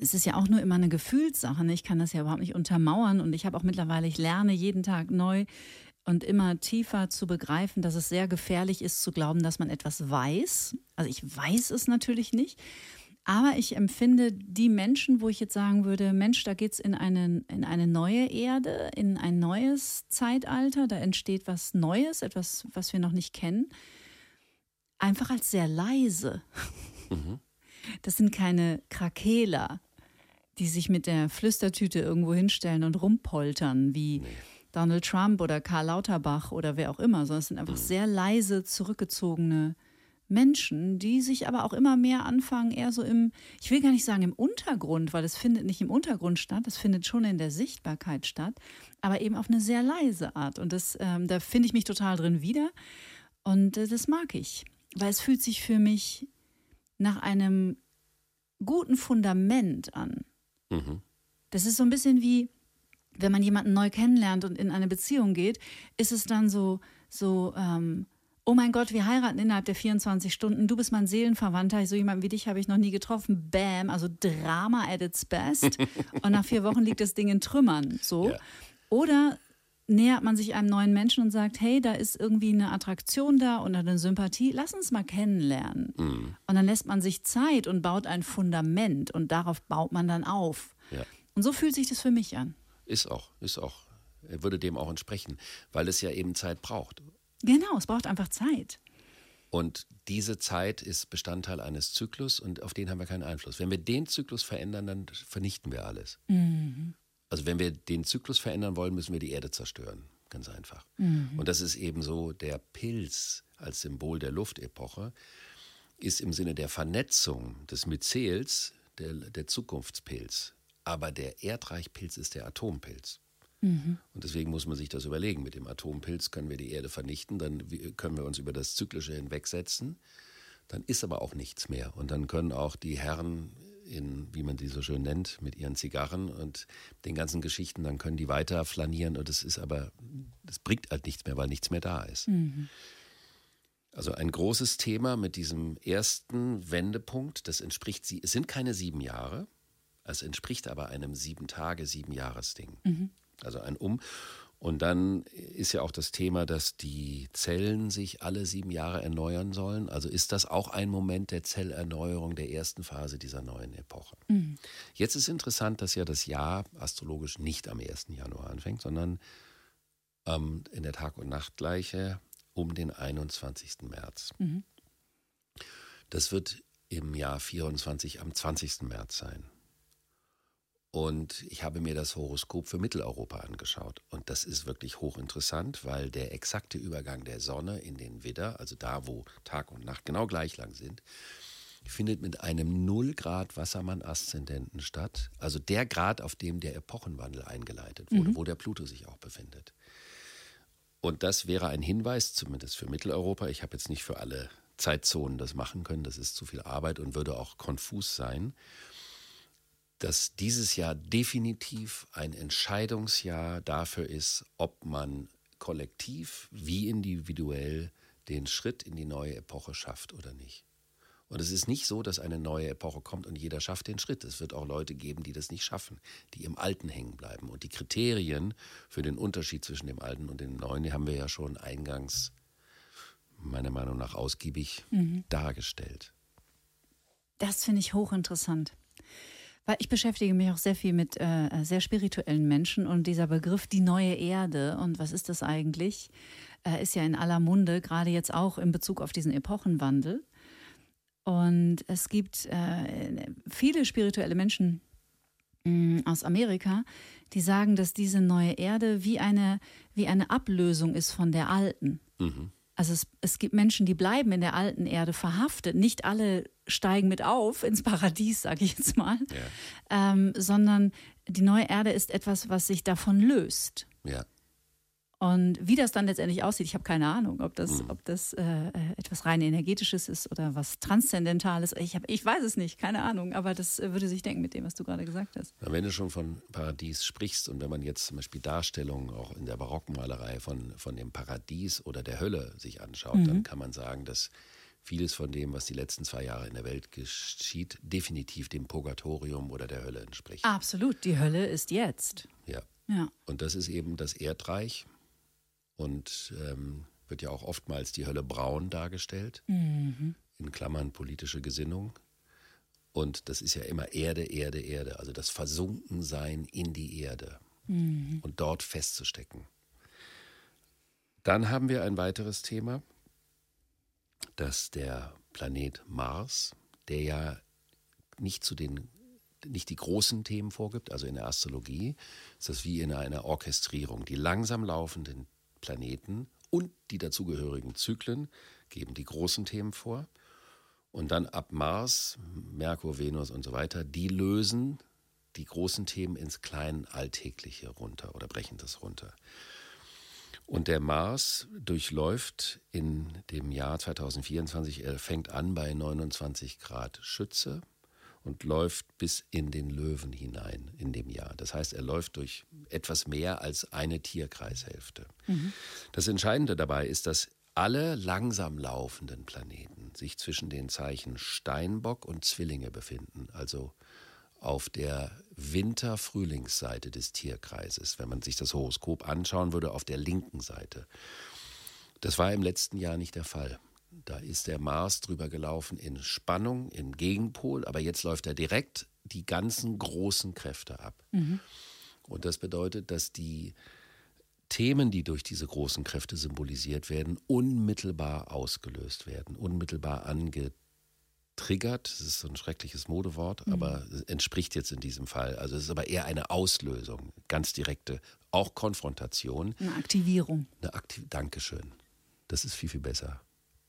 es ist ja auch nur immer eine Gefühlssache. Ne? Ich kann das ja überhaupt nicht untermauern und ich habe auch mittlerweile, ich lerne jeden Tag neu und immer tiefer zu begreifen, dass es sehr gefährlich ist zu glauben, dass man etwas weiß. Also ich weiß es natürlich nicht. Aber ich empfinde die Menschen, wo ich jetzt sagen würde, Mensch, da geht es in eine, in eine neue Erde, in ein neues Zeitalter, da entsteht was Neues, etwas, was wir noch nicht kennen, einfach als sehr leise. Mhm. Das sind keine Krakeler, die sich mit der Flüstertüte irgendwo hinstellen und rumpoltern, wie nee. Donald Trump oder Karl Lauterbach oder wer auch immer, sondern es sind einfach mhm. sehr leise, zurückgezogene Menschen, die sich aber auch immer mehr anfangen, eher so im, ich will gar nicht sagen im Untergrund, weil es findet nicht im Untergrund statt, es findet schon in der Sichtbarkeit statt, aber eben auf eine sehr leise Art. Und das, ähm, da finde ich mich total drin wieder. Und äh, das mag ich, weil es fühlt sich für mich nach einem guten Fundament an. Mhm. Das ist so ein bisschen wie, wenn man jemanden neu kennenlernt und in eine Beziehung geht, ist es dann so, so, ähm, oh mein Gott, wir heiraten innerhalb der 24 Stunden, du bist mein Seelenverwandter, so jemanden wie dich habe ich noch nie getroffen, bam, also Drama at its best. [laughs] Und nach vier Wochen liegt das Ding in Trümmern, so. Ja. Oder nähert man sich einem neuen Menschen und sagt, hey, da ist irgendwie eine Attraktion da und eine Sympathie, lass uns mal kennenlernen. Mhm. Und dann lässt man sich Zeit und baut ein Fundament und darauf baut man dann auf. Ja. Und so fühlt sich das für mich an. Ist auch, ist auch. Er würde dem auch entsprechen, weil es ja eben Zeit braucht. Genau, es braucht einfach Zeit. Und diese Zeit ist Bestandteil eines Zyklus und auf den haben wir keinen Einfluss. Wenn wir den Zyklus verändern, dann vernichten wir alles. Mhm. Also wenn wir den Zyklus verändern wollen, müssen wir die Erde zerstören. Ganz einfach. Mhm. Und das ist eben so, der Pilz als Symbol der Luftepoche ist im Sinne der Vernetzung des Myzels der, der Zukunftspilz. Aber der Erdreichpilz ist der Atompilz. Mhm. Und deswegen muss man sich das überlegen. Mit dem Atompilz können wir die Erde vernichten, dann können wir uns über das Zyklische hinwegsetzen. Dann ist aber auch nichts mehr. Und dann können auch die Herren in, wie man die so schön nennt, mit ihren Zigarren und den ganzen Geschichten, dann können die weiter flanieren und es ist aber, das bringt halt nichts mehr, weil nichts mehr da ist. Mhm. Also ein großes Thema mit diesem ersten Wendepunkt, das entspricht, es sind keine sieben Jahre, es entspricht aber einem sieben Tage, sieben Jahres-Ding. Mhm also ein Um. Und dann ist ja auch das Thema, dass die Zellen sich alle sieben Jahre erneuern sollen. Also ist das auch ein Moment der Zellerneuerung der ersten Phase dieser neuen Epoche. Mhm. Jetzt ist interessant, dass ja das Jahr astrologisch nicht am 1. Januar anfängt, sondern ähm, in der Tag- und Nachtgleiche um den 21. März. Mhm. Das wird im Jahr 24 am 20. März sein. Und ich habe mir das Horoskop für Mitteleuropa angeschaut. Und das ist wirklich hochinteressant, weil der exakte Übergang der Sonne in den Widder, also da, wo Tag und Nacht genau gleich lang sind, findet mit einem 0 Grad Wassermann-Aszendenten statt. Also der Grad, auf dem der Epochenwandel eingeleitet wurde, mhm. wo der Pluto sich auch befindet. Und das wäre ein Hinweis, zumindest für Mitteleuropa. Ich habe jetzt nicht für alle Zeitzonen das machen können. Das ist zu viel Arbeit und würde auch konfus sein dass dieses Jahr definitiv ein Entscheidungsjahr dafür ist, ob man kollektiv wie individuell den Schritt in die neue Epoche schafft oder nicht. Und es ist nicht so, dass eine neue Epoche kommt und jeder schafft den Schritt. Es wird auch Leute geben, die das nicht schaffen, die im Alten hängen bleiben. Und die Kriterien für den Unterschied zwischen dem Alten und dem Neuen, die haben wir ja schon eingangs, meiner Meinung nach, ausgiebig mhm. dargestellt. Das finde ich hochinteressant. Weil ich beschäftige mich auch sehr viel mit äh, sehr spirituellen Menschen und dieser Begriff die neue Erde und was ist das eigentlich, äh, ist ja in aller Munde, gerade jetzt auch in Bezug auf diesen Epochenwandel. Und es gibt äh, viele spirituelle Menschen mh, mm, aus Amerika, die sagen, dass diese neue Erde wie eine, wie eine Ablösung ist von der alten. Mhm. Also es, es gibt Menschen, die bleiben in der alten Erde verhaftet. Nicht alle steigen mit auf ins Paradies, sage ich jetzt mal, ja. ähm, sondern die neue Erde ist etwas, was sich davon löst. Ja. Und wie das dann letztendlich aussieht, ich habe keine Ahnung, ob das, mhm. ob das äh, äh, etwas rein energetisches ist oder was Transzendentales. Ich, hab, ich weiß es nicht, keine Ahnung, aber das äh, würde sich denken mit dem, was du gerade gesagt hast. Na, wenn du schon von Paradies sprichst und wenn man jetzt zum Beispiel Darstellungen auch in der Barockmalerei von, von dem Paradies oder der Hölle sich anschaut, mhm. dann kann man sagen, dass vieles von dem, was die letzten zwei Jahre in der Welt geschieht, definitiv dem Purgatorium oder der Hölle entspricht. Absolut, die Hölle ist jetzt. Ja. ja. Und das ist eben das Erdreich, und ähm, wird ja auch oftmals die Hölle braun dargestellt, mhm. in Klammern politische Gesinnung. Und das ist ja immer Erde, Erde, Erde, also das Versunkensein in die Erde mhm. und dort festzustecken. Dann haben wir ein weiteres Thema, dass der Planet Mars, der ja nicht zu den nicht die großen Themen vorgibt, also in der Astrologie ist das wie in einer Orchestrierung. Die langsam laufenden Planeten und die dazugehörigen Zyklen geben die großen Themen vor. Und dann ab Mars, Merkur, Venus und so weiter, die lösen die großen Themen ins kleinen Alltägliche runter oder brechen das runter. Und der Mars durchläuft in dem Jahr 2024, er fängt an bei 29 Grad Schütze, und läuft bis in den Löwen hinein in dem Jahr. Das heißt, er läuft durch etwas mehr als eine Tierkreishälfte. Mhm. Das Entscheidende dabei ist, dass alle langsam laufenden Planeten sich zwischen den Zeichen Steinbock und Zwillinge befinden, also auf der Winter-Frühlingsseite des Tierkreises, wenn man sich das Horoskop anschauen würde, auf der linken Seite. Das war im letzten Jahr nicht der Fall. Da ist der Mars drüber gelaufen in Spannung, im Gegenpol, aber jetzt läuft er direkt die ganzen großen Kräfte ab. Mhm. Und das bedeutet, dass die Themen, die durch diese großen Kräfte symbolisiert werden, unmittelbar ausgelöst werden, unmittelbar angetriggert. Das ist so ein schreckliches Modewort, mhm. aber entspricht jetzt in diesem Fall. Also es ist aber eher eine Auslösung, ganz direkte, auch Konfrontation. Eine Aktivierung. Eine Aktiv Dankeschön. Das ist viel, viel besser.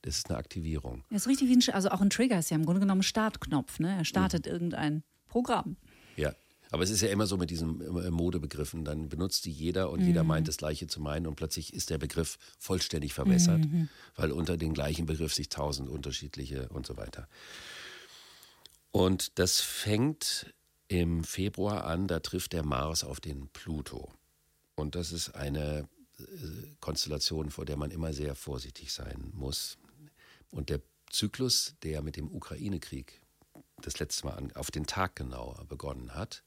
Das ist eine Aktivierung. Das ist richtig wie ein, also auch ein Trigger ist ja im Grunde genommen ein Startknopf. Ne? Er startet mhm. irgendein Programm. Ja. Aber es ist ja immer so mit diesen äh, Modebegriffen, dann benutzt die jeder und mhm. jeder meint das Gleiche zu meinen und plötzlich ist der Begriff vollständig verwässert, mhm. weil unter den gleichen Begriff sich tausend unterschiedliche und so weiter. Und das fängt im Februar an, da trifft der Mars auf den Pluto. Und das ist eine äh, Konstellation, vor der man immer sehr vorsichtig sein muss. Und der Zyklus, der mit dem Ukraine-Krieg das letzte Mal auf den Tag genau begonnen hat,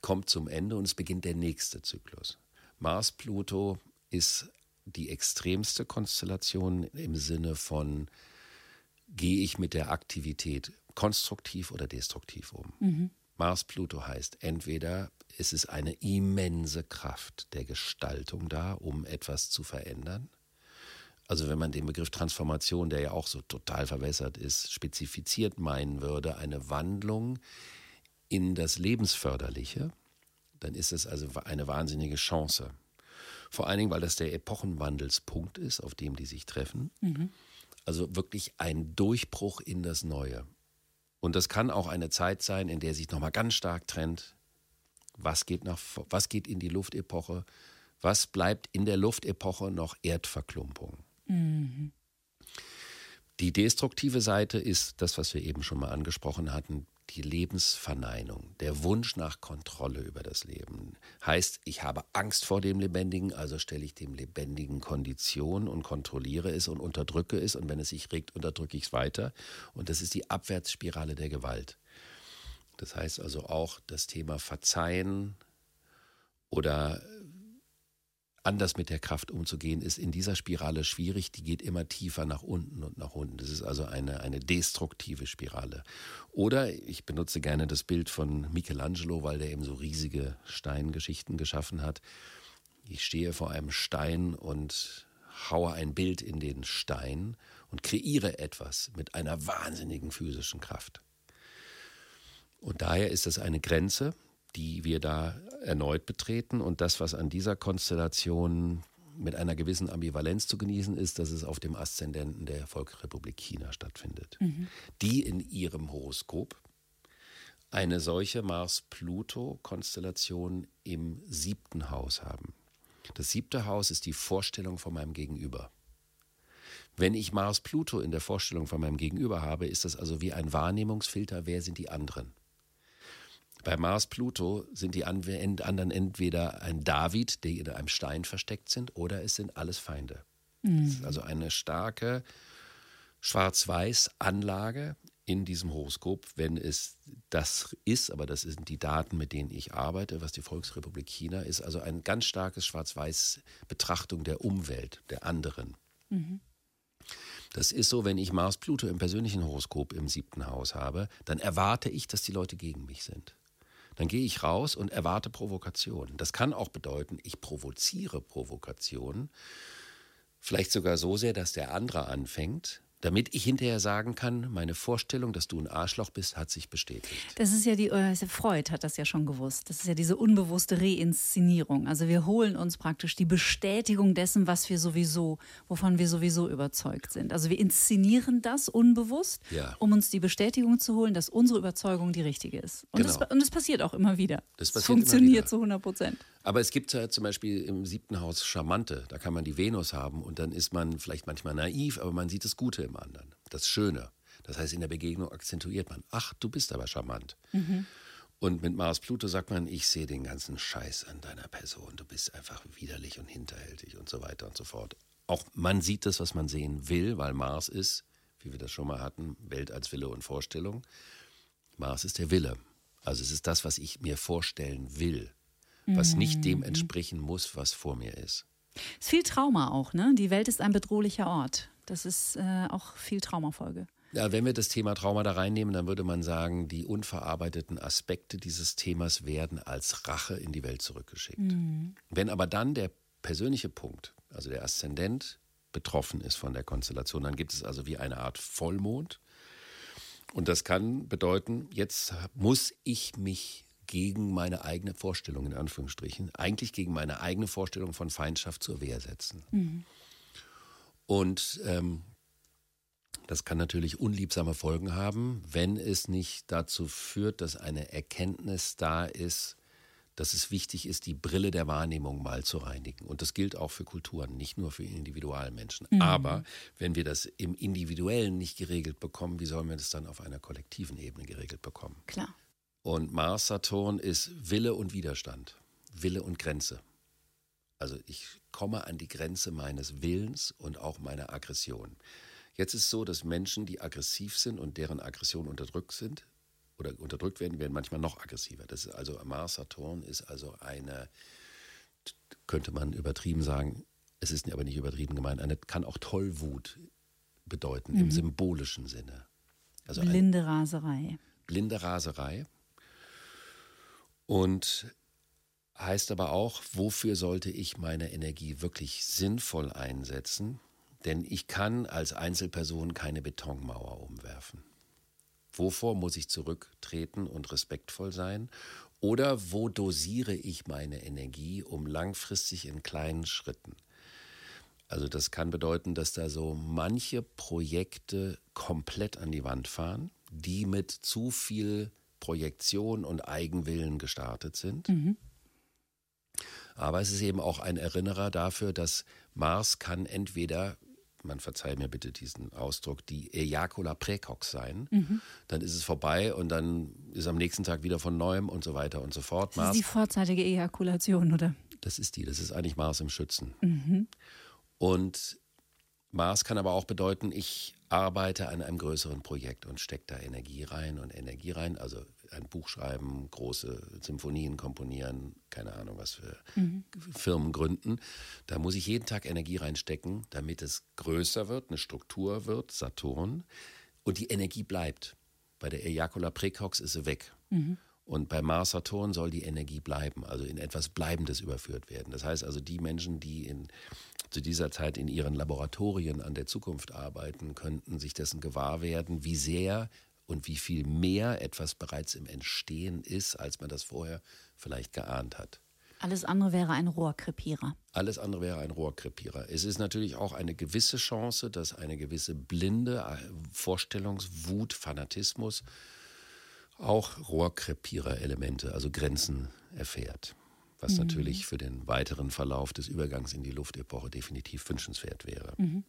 kommt zum Ende und es beginnt der nächste Zyklus. Mars-Pluto ist die extremste Konstellation im Sinne von, gehe ich mit der Aktivität konstruktiv oder destruktiv um. Mhm. Mars-Pluto heißt, entweder ist es eine immense Kraft der Gestaltung da, um etwas zu verändern, also wenn man den Begriff Transformation, der ja auch so total verwässert ist, spezifiziert meinen würde, eine Wandlung in das Lebensförderliche, dann ist es also eine wahnsinnige Chance. Vor allen Dingen, weil das der Epochenwandelspunkt ist, auf dem die sich treffen. Mhm. Also wirklich ein Durchbruch in das Neue. Und das kann auch eine Zeit sein, in der sich nochmal ganz stark trennt. Was geht, nach, was geht in die Luftepoche? Was bleibt in der Luftepoche noch Erdverklumpung? Die destruktive Seite ist das, was wir eben schon mal angesprochen hatten, die Lebensverneinung, der Wunsch nach Kontrolle über das Leben. Heißt, ich habe Angst vor dem Lebendigen, also stelle ich dem Lebendigen Kondition und kontrolliere es und unterdrücke es und wenn es sich regt, unterdrücke ich es weiter. Und das ist die Abwärtsspirale der Gewalt. Das heißt also auch das Thema Verzeihen oder anders mit der Kraft umzugehen, ist in dieser Spirale schwierig. Die geht immer tiefer nach unten und nach unten. Das ist also eine, eine destruktive Spirale. Oder ich benutze gerne das Bild von Michelangelo, weil der eben so riesige Steingeschichten geschaffen hat. Ich stehe vor einem Stein und haue ein Bild in den Stein und kreiere etwas mit einer wahnsinnigen physischen Kraft. Und daher ist das eine Grenze, die wir da erneut betreten. Und das, was an dieser Konstellation mit einer gewissen Ambivalenz zu genießen ist, dass es auf dem Aszendenten der Volksrepublik China stattfindet, mhm. die in ihrem Horoskop eine solche Mars-Pluto-Konstellation im siebten Haus haben. Das siebte Haus ist die Vorstellung von meinem Gegenüber. Wenn ich Mars-Pluto in der Vorstellung von meinem Gegenüber habe, ist das also wie ein Wahrnehmungsfilter, wer sind die anderen? Bei Mars Pluto sind die anderen entweder ein David, die in einem Stein versteckt sind, oder es sind alles Feinde. Mhm. Es ist also eine starke Schwarz-Weiß-Anlage in diesem Horoskop, wenn es das ist, aber das sind die Daten, mit denen ich arbeite, was die Volksrepublik China ist, also ein ganz starkes Schwarz-Weiß-Betrachtung der Umwelt, der anderen. Mhm. Das ist so, wenn ich Mars Pluto im persönlichen Horoskop im siebten Haus habe, dann erwarte ich, dass die Leute gegen mich sind dann gehe ich raus und erwarte Provokation. Das kann auch bedeuten, ich provoziere Provokation. Vielleicht sogar so sehr, dass der andere anfängt, damit ich hinterher sagen kann, meine Vorstellung, dass du ein Arschloch bist, hat sich bestätigt. Das ist ja die, äh, Freud hat das ja schon gewusst. Das ist ja diese unbewusste Reinszenierung. Also wir holen uns praktisch die Bestätigung dessen, was wir sowieso, wovon wir sowieso überzeugt sind. Also wir inszenieren das unbewusst, ja. um uns die Bestätigung zu holen, dass unsere Überzeugung die richtige ist. Und, genau. das, und das passiert auch immer wieder. Das, das funktioniert zu 100 Prozent. Aber es gibt ja zum Beispiel im siebten Haus Charmante, da kann man die Venus haben und dann ist man vielleicht manchmal naiv, aber man sieht das Gute im anderen, das Schöne. Das heißt, in der Begegnung akzentuiert man, ach, du bist aber charmant. Mhm. Und mit Mars Pluto sagt man, ich sehe den ganzen Scheiß an deiner Person, du bist einfach widerlich und hinterhältig und so weiter und so fort. Auch man sieht das, was man sehen will, weil Mars ist, wie wir das schon mal hatten, Welt als Wille und Vorstellung. Mars ist der Wille. Also es ist das, was ich mir vorstellen will was nicht dem mhm. entsprechen muss, was vor mir ist. Es ist viel Trauma auch, ne? Die Welt ist ein bedrohlicher Ort. Das ist äh, auch viel Traumafolge. Ja, wenn wir das Thema Trauma da reinnehmen, dann würde man sagen, die unverarbeiteten Aspekte dieses Themas werden als Rache in die Welt zurückgeschickt. Mhm. Wenn aber dann der persönliche Punkt, also der Aszendent, betroffen ist von der Konstellation, dann gibt es also wie eine Art Vollmond. Und das kann bedeuten, jetzt muss ich mich gegen meine eigene Vorstellung, in Anführungsstrichen, eigentlich gegen meine eigene Vorstellung von Feindschaft zur Wehr setzen. Mhm. Und ähm, das kann natürlich unliebsame Folgen haben, wenn es nicht dazu führt, dass eine Erkenntnis da ist, dass es wichtig ist, die Brille der Wahrnehmung mal zu reinigen. Und das gilt auch für Kulturen, nicht nur für Individualmenschen. Mhm. Aber wenn wir das im Individuellen nicht geregelt bekommen, wie sollen wir das dann auf einer kollektiven Ebene geregelt bekommen? Klar. Und Mars Saturn ist Wille und Widerstand, Wille und Grenze. Also ich komme an die Grenze meines Willens und auch meiner Aggression. Jetzt ist es so, dass Menschen, die aggressiv sind und deren Aggression unterdrückt sind oder unterdrückt werden, werden manchmal noch aggressiver. Das ist also Mars Saturn ist also eine, könnte man übertrieben sagen, es ist aber nicht übertrieben gemeint, eine kann auch Tollwut bedeuten mhm. im symbolischen Sinne. Also blinde Raserei. Blinde Raserei. Und heißt aber auch, wofür sollte ich meine Energie wirklich sinnvoll einsetzen? Denn ich kann als Einzelperson keine Betonmauer umwerfen. Wovor muss ich zurücktreten und respektvoll sein? Oder wo dosiere ich meine Energie, um langfristig in kleinen Schritten? Also das kann bedeuten, dass da so manche Projekte komplett an die Wand fahren, die mit zu viel Projektion und Eigenwillen gestartet sind. Mhm. Aber es ist eben auch ein Erinnerer dafür, dass Mars kann entweder man verzeiht mir bitte diesen Ausdruck, die Ejakula Präcox sein. Mhm. Dann ist es vorbei und dann ist am nächsten Tag wieder von neuem und so weiter und so fort. Das ist die vorzeitige Ejakulation, oder? Das ist die, das ist eigentlich Mars im Schützen. Mhm. Und Mars kann aber auch bedeuten, ich arbeite an einem größeren Projekt und stecke da Energie rein und Energie rein. Also ein Buch schreiben, große Symphonien komponieren, keine Ahnung, was für mhm. Firmen gründen. Da muss ich jeden Tag Energie reinstecken, damit es größer wird, eine Struktur wird, Saturn, und die Energie bleibt. Bei der Ejakula Precox ist sie weg. Mhm. Und bei Mars Saturn soll die Energie bleiben, also in etwas Bleibendes überführt werden. Das heißt also, die Menschen, die in, zu dieser Zeit in ihren Laboratorien an der Zukunft arbeiten, könnten sich dessen gewahr werden, wie sehr und wie viel mehr etwas bereits im Entstehen ist, als man das vorher vielleicht geahnt hat. Alles andere wäre ein Rohrkrepierer. Alles andere wäre ein Rohrkrepierer. Es ist natürlich auch eine gewisse Chance, dass eine gewisse blinde äh, Vorstellungswut, Fanatismus auch Rohrkrepierer-Elemente, also Grenzen erfährt. Was mhm. natürlich für den weiteren Verlauf des Übergangs in die Luftepoche definitiv wünschenswert wäre. Mhm.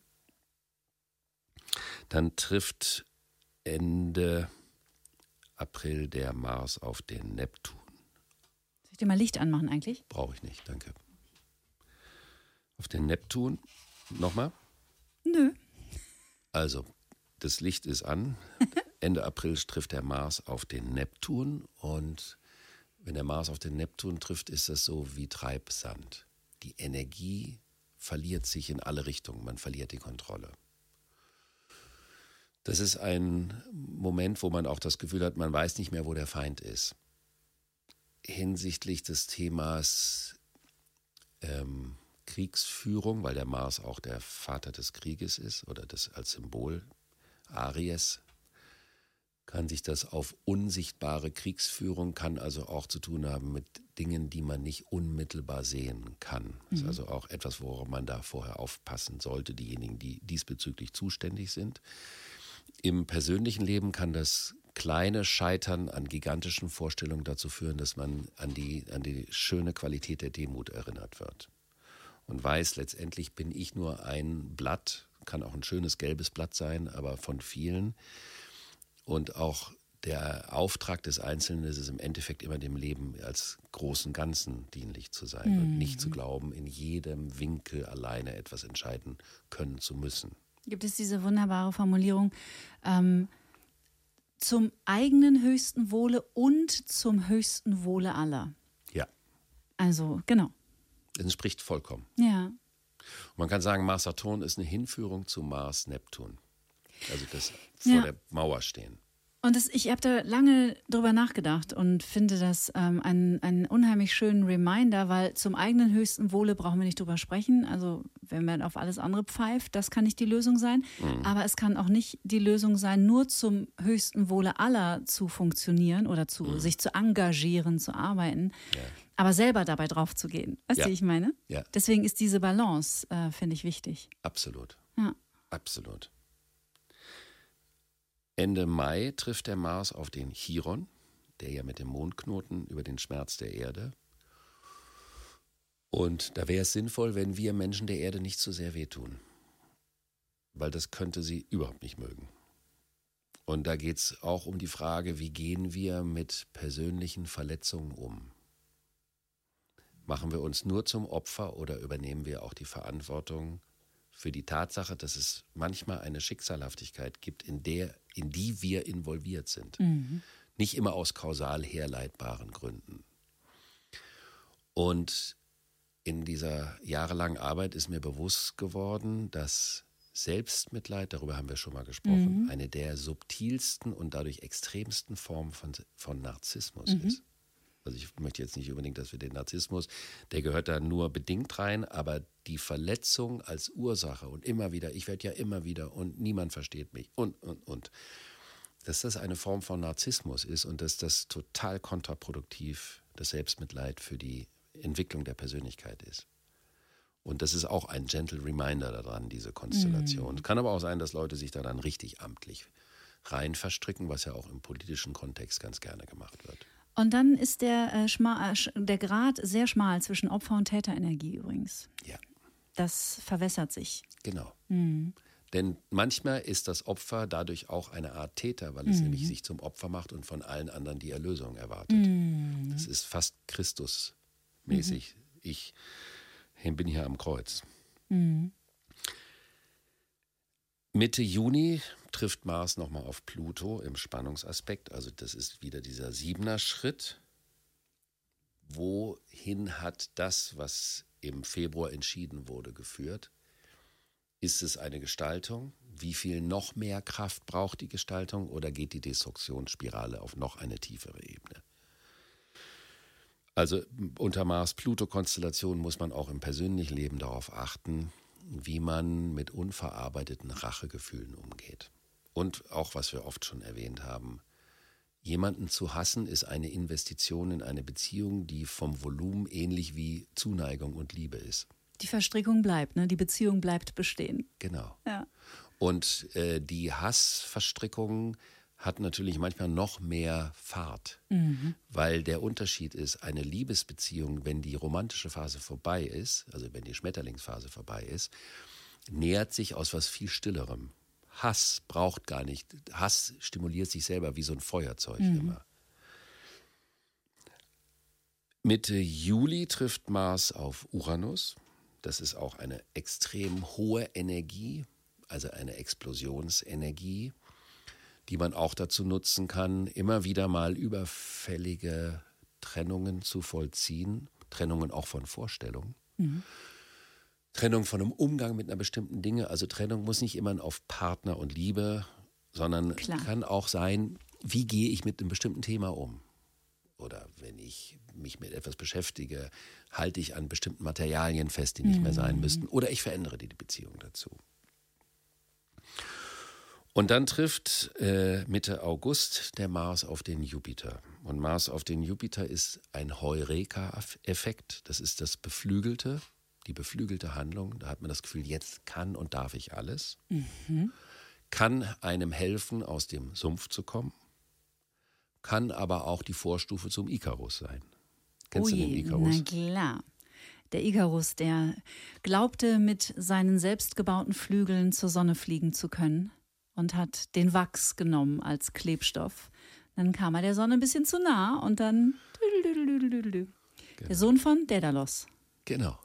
Dann trifft Ende April der Mars auf den Neptun. Soll ich dir mal Licht anmachen eigentlich? Brauche ich nicht, danke. Auf den Neptun. Nochmal? Nö. Also, das Licht ist an. [laughs] Ende April trifft der Mars auf den Neptun und wenn der Mars auf den Neptun trifft, ist das so wie Treibsand. Die Energie verliert sich in alle Richtungen, man verliert die Kontrolle. Das ist ein Moment, wo man auch das Gefühl hat, man weiß nicht mehr, wo der Feind ist. Hinsichtlich des Themas ähm, Kriegsführung, weil der Mars auch der Vater des Krieges ist oder das als Symbol Aries, kann sich das auf unsichtbare Kriegsführung, kann also auch zu tun haben mit Dingen, die man nicht unmittelbar sehen kann. Das ist mhm. also auch etwas, worauf man da vorher aufpassen sollte, diejenigen, die diesbezüglich zuständig sind. Im persönlichen Leben kann das kleine Scheitern an gigantischen Vorstellungen dazu führen, dass man an die, an die schöne Qualität der Demut erinnert wird. Und weiß, letztendlich bin ich nur ein Blatt, kann auch ein schönes gelbes Blatt sein, aber von vielen. Und auch der Auftrag des Einzelnen ist es im Endeffekt immer dem Leben als großen Ganzen dienlich zu sein mhm. und nicht zu glauben, in jedem Winkel alleine etwas entscheiden können zu müssen gibt es diese wunderbare Formulierung, ähm, zum eigenen höchsten Wohle und zum höchsten Wohle aller. Ja. Also, genau. Das entspricht vollkommen. Ja. Und man kann sagen, Mars-Saturn ist eine Hinführung zu Mars-Neptun. Also das vor ja. der Mauer stehen. Und das, ich habe da lange drüber nachgedacht und finde das ähm, einen, einen unheimlich schönen Reminder, weil zum eigenen höchsten Wohle brauchen wir nicht drüber sprechen. Also wenn man auf alles andere pfeift, das kann nicht die Lösung sein. Mhm. Aber es kann auch nicht die Lösung sein, nur zum höchsten Wohle aller zu funktionieren oder zu mhm. sich zu engagieren, zu arbeiten, ja. aber selber dabei drauf zu gehen. Weißt du, ja. wie ich meine? Ja. Deswegen ist diese Balance, äh, finde ich, wichtig. Absolut. Ja. Absolut. Ende Mai trifft der Mars auf den Chiron, der ja mit dem Mondknoten über den Schmerz der Erde. Und da wäre es sinnvoll, wenn wir Menschen der Erde nicht so sehr wehtun, weil das könnte sie überhaupt nicht mögen. Und da geht es auch um die Frage, wie gehen wir mit persönlichen Verletzungen um? Machen wir uns nur zum Opfer oder übernehmen wir auch die Verantwortung für die Tatsache, dass es manchmal eine Schicksalhaftigkeit gibt, in, der, in die wir involviert sind. Mhm. Nicht immer aus kausal herleitbaren Gründen. Und in dieser jahrelangen Arbeit ist mir bewusst geworden, dass Selbstmitleid, darüber haben wir schon mal gesprochen, mhm. eine der subtilsten und dadurch extremsten Formen von, von Narzissmus mhm. ist. Also ich möchte jetzt nicht unbedingt, dass wir den Narzissmus, der gehört da nur bedingt rein, aber die Verletzung als Ursache und immer wieder, ich werde ja immer wieder und niemand versteht mich und, und, und. dass das eine Form von Narzissmus ist und dass das total kontraproduktiv, das Selbstmitleid für die Entwicklung der Persönlichkeit ist. Und das ist auch ein gentle Reminder daran, diese Konstellation. Mhm. Kann aber auch sein, dass Leute sich da dann richtig amtlich rein verstricken, was ja auch im politischen Kontext ganz gerne gemacht wird. Und dann ist der, äh, schmal, äh, der Grad sehr schmal zwischen Opfer- und Täterenergie übrigens. Ja. Das verwässert sich. Genau. Mhm. Denn manchmal ist das Opfer dadurch auch eine Art Täter, weil es mhm. nämlich sich zum Opfer macht und von allen anderen die Erlösung erwartet. Mhm. Das ist fast Christus-mäßig. Mhm. Ich bin hier am Kreuz. Mhm. Mitte Juni trifft Mars nochmal auf Pluto im Spannungsaspekt. Also das ist wieder dieser siebener Schritt. Wohin hat das, was im Februar entschieden wurde, geführt? Ist es eine Gestaltung? Wie viel noch mehr Kraft braucht die Gestaltung oder geht die Destruktionsspirale auf noch eine tiefere Ebene? Also unter Mars-Pluto-Konstellation muss man auch im persönlichen Leben darauf achten, wie man mit unverarbeiteten Rachegefühlen umgeht. Und auch, was wir oft schon erwähnt haben, jemanden zu hassen ist eine Investition in eine Beziehung, die vom Volumen ähnlich wie Zuneigung und Liebe ist. Die Verstrickung bleibt, ne? die Beziehung bleibt bestehen. Genau. Ja. Und äh, die Hassverstrickung hat natürlich manchmal noch mehr Fahrt, mhm. weil der Unterschied ist, eine Liebesbeziehung, wenn die romantische Phase vorbei ist, also wenn die Schmetterlingsphase vorbei ist, nähert sich aus was viel Stillerem. Hass braucht gar nicht, Hass stimuliert sich selber wie so ein Feuerzeug mhm. immer. Mitte Juli trifft Mars auf Uranus. Das ist auch eine extrem hohe Energie, also eine Explosionsenergie, die man auch dazu nutzen kann, immer wieder mal überfällige Trennungen zu vollziehen, Trennungen auch von Vorstellungen. Mhm. Trennung von einem Umgang mit einer bestimmten Dinge. Also Trennung muss nicht immer auf Partner und Liebe, sondern Klar. kann auch sein, wie gehe ich mit einem bestimmten Thema um oder wenn ich mich mit etwas beschäftige, halte ich an bestimmten Materialien fest, die nicht mhm. mehr sein mhm. müssten, oder ich verändere die Beziehung dazu. Und dann trifft äh, Mitte August der Mars auf den Jupiter. Und Mars auf den Jupiter ist ein Heureka-Effekt. Das ist das Beflügelte, die beflügelte Handlung. Da hat man das Gefühl, jetzt kann und darf ich alles. Mhm. Kann einem helfen, aus dem Sumpf zu kommen kann aber auch die Vorstufe zum Ikarus sein. Kennst Ui, du den Ikarus? Na klar. Der Ikarus, der glaubte, mit seinen selbstgebauten Flügeln zur Sonne fliegen zu können und hat den Wachs genommen als Klebstoff. Dann kam er der Sonne ein bisschen zu nah und dann. Genau. Der Sohn von Daedalus. Genau.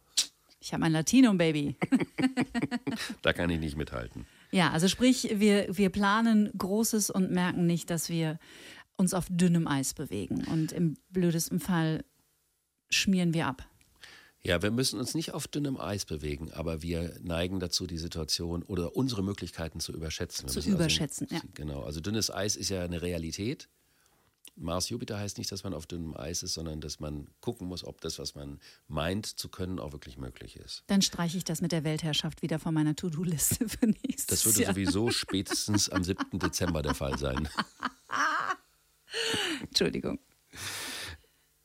Ich habe mein Latinum, Baby. [laughs] da kann ich nicht mithalten. Ja, also sprich, wir, wir planen Großes und merken nicht, dass wir uns auf dünnem Eis bewegen. Und im blödesten Fall schmieren wir ab. Ja, wir müssen uns nicht auf dünnem Eis bewegen, aber wir neigen dazu, die Situation oder unsere Möglichkeiten zu überschätzen. Wir zu also überschätzen, also, ja. Genau, also dünnes Eis ist ja eine Realität. Mars-Jupiter heißt nicht, dass man auf dünnem Eis ist, sondern dass man gucken muss, ob das, was man meint zu können, auch wirklich möglich ist. Dann streiche ich das mit der Weltherrschaft wieder von meiner To-Do-Liste für nächstes Das würde Jahr. sowieso spätestens am 7. Dezember der Fall sein. [laughs] Entschuldigung.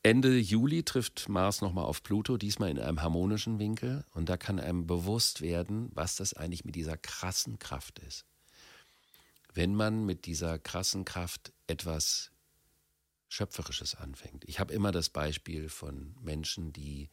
Ende Juli trifft Mars nochmal auf Pluto, diesmal in einem harmonischen Winkel. Und da kann einem bewusst werden, was das eigentlich mit dieser krassen Kraft ist. Wenn man mit dieser krassen Kraft etwas Schöpferisches anfängt. Ich habe immer das Beispiel von Menschen, die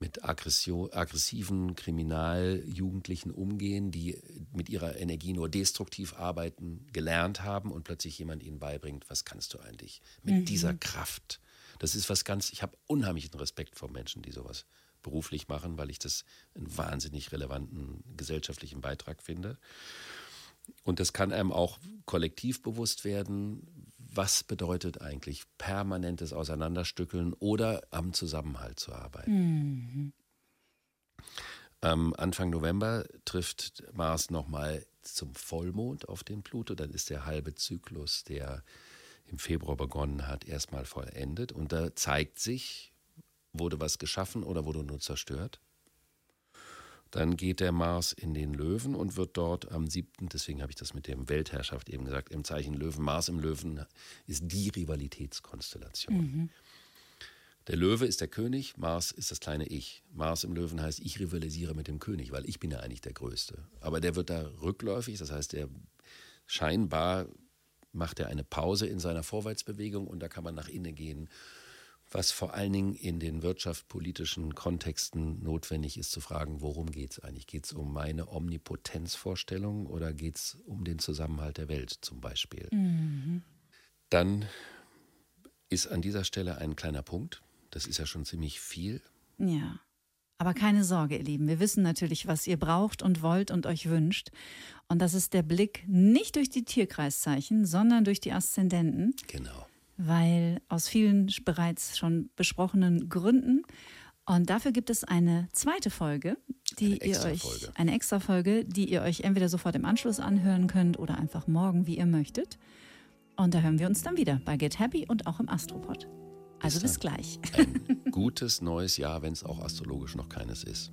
mit Aggression, aggressiven Kriminaljugendlichen umgehen, die mit ihrer Energie nur destruktiv arbeiten, gelernt haben und plötzlich jemand ihnen beibringt, was kannst du eigentlich mit mhm. dieser Kraft. Das ist was ganz, ich habe unheimlichen Respekt vor Menschen, die sowas beruflich machen, weil ich das einen wahnsinnig relevanten gesellschaftlichen Beitrag finde. Und das kann einem auch kollektiv bewusst werden, was bedeutet eigentlich permanentes Auseinanderstückeln oder am Zusammenhalt zu arbeiten. Mhm. Ähm, Anfang November trifft Mars nochmal zum Vollmond auf den Pluto. Dann ist der halbe Zyklus, der im Februar begonnen hat, erstmal vollendet. Und da zeigt sich, wurde was geschaffen oder wurde nur zerstört. Dann geht der Mars in den Löwen und wird dort am 7., deswegen habe ich das mit dem Weltherrschaft eben gesagt, im Zeichen Löwen. Mars im Löwen ist die Rivalitätskonstellation. Mhm. Der Löwe ist der König, Mars ist das kleine Ich. Mars im Löwen heißt, ich rivalisiere mit dem König, weil ich bin ja eigentlich der Größte. Aber der wird da rückläufig, das heißt, der scheinbar macht er eine Pause in seiner Vorwärtsbewegung und da kann man nach innen gehen was vor allen Dingen in den wirtschaftspolitischen Kontexten notwendig ist zu fragen, worum geht es eigentlich? Geht es um meine Omnipotenzvorstellung oder geht es um den Zusammenhalt der Welt zum Beispiel? Mhm. Dann ist an dieser Stelle ein kleiner Punkt. Das ist ja schon ziemlich viel. Ja. Aber keine Sorge, ihr Lieben. Wir wissen natürlich, was ihr braucht und wollt und euch wünscht. Und das ist der Blick nicht durch die Tierkreiszeichen, sondern durch die Aszendenten. Genau weil aus vielen bereits schon besprochenen Gründen. Und dafür gibt es eine zweite Folge, die eine ihr euch eine extra Folge, die ihr euch entweder sofort im Anschluss anhören könnt oder einfach morgen, wie ihr möchtet. Und da hören wir uns dann wieder bei Get Happy und auch im Astropod. Also bis, bis gleich. Ein [laughs] gutes neues Jahr, wenn es auch astrologisch noch keines ist.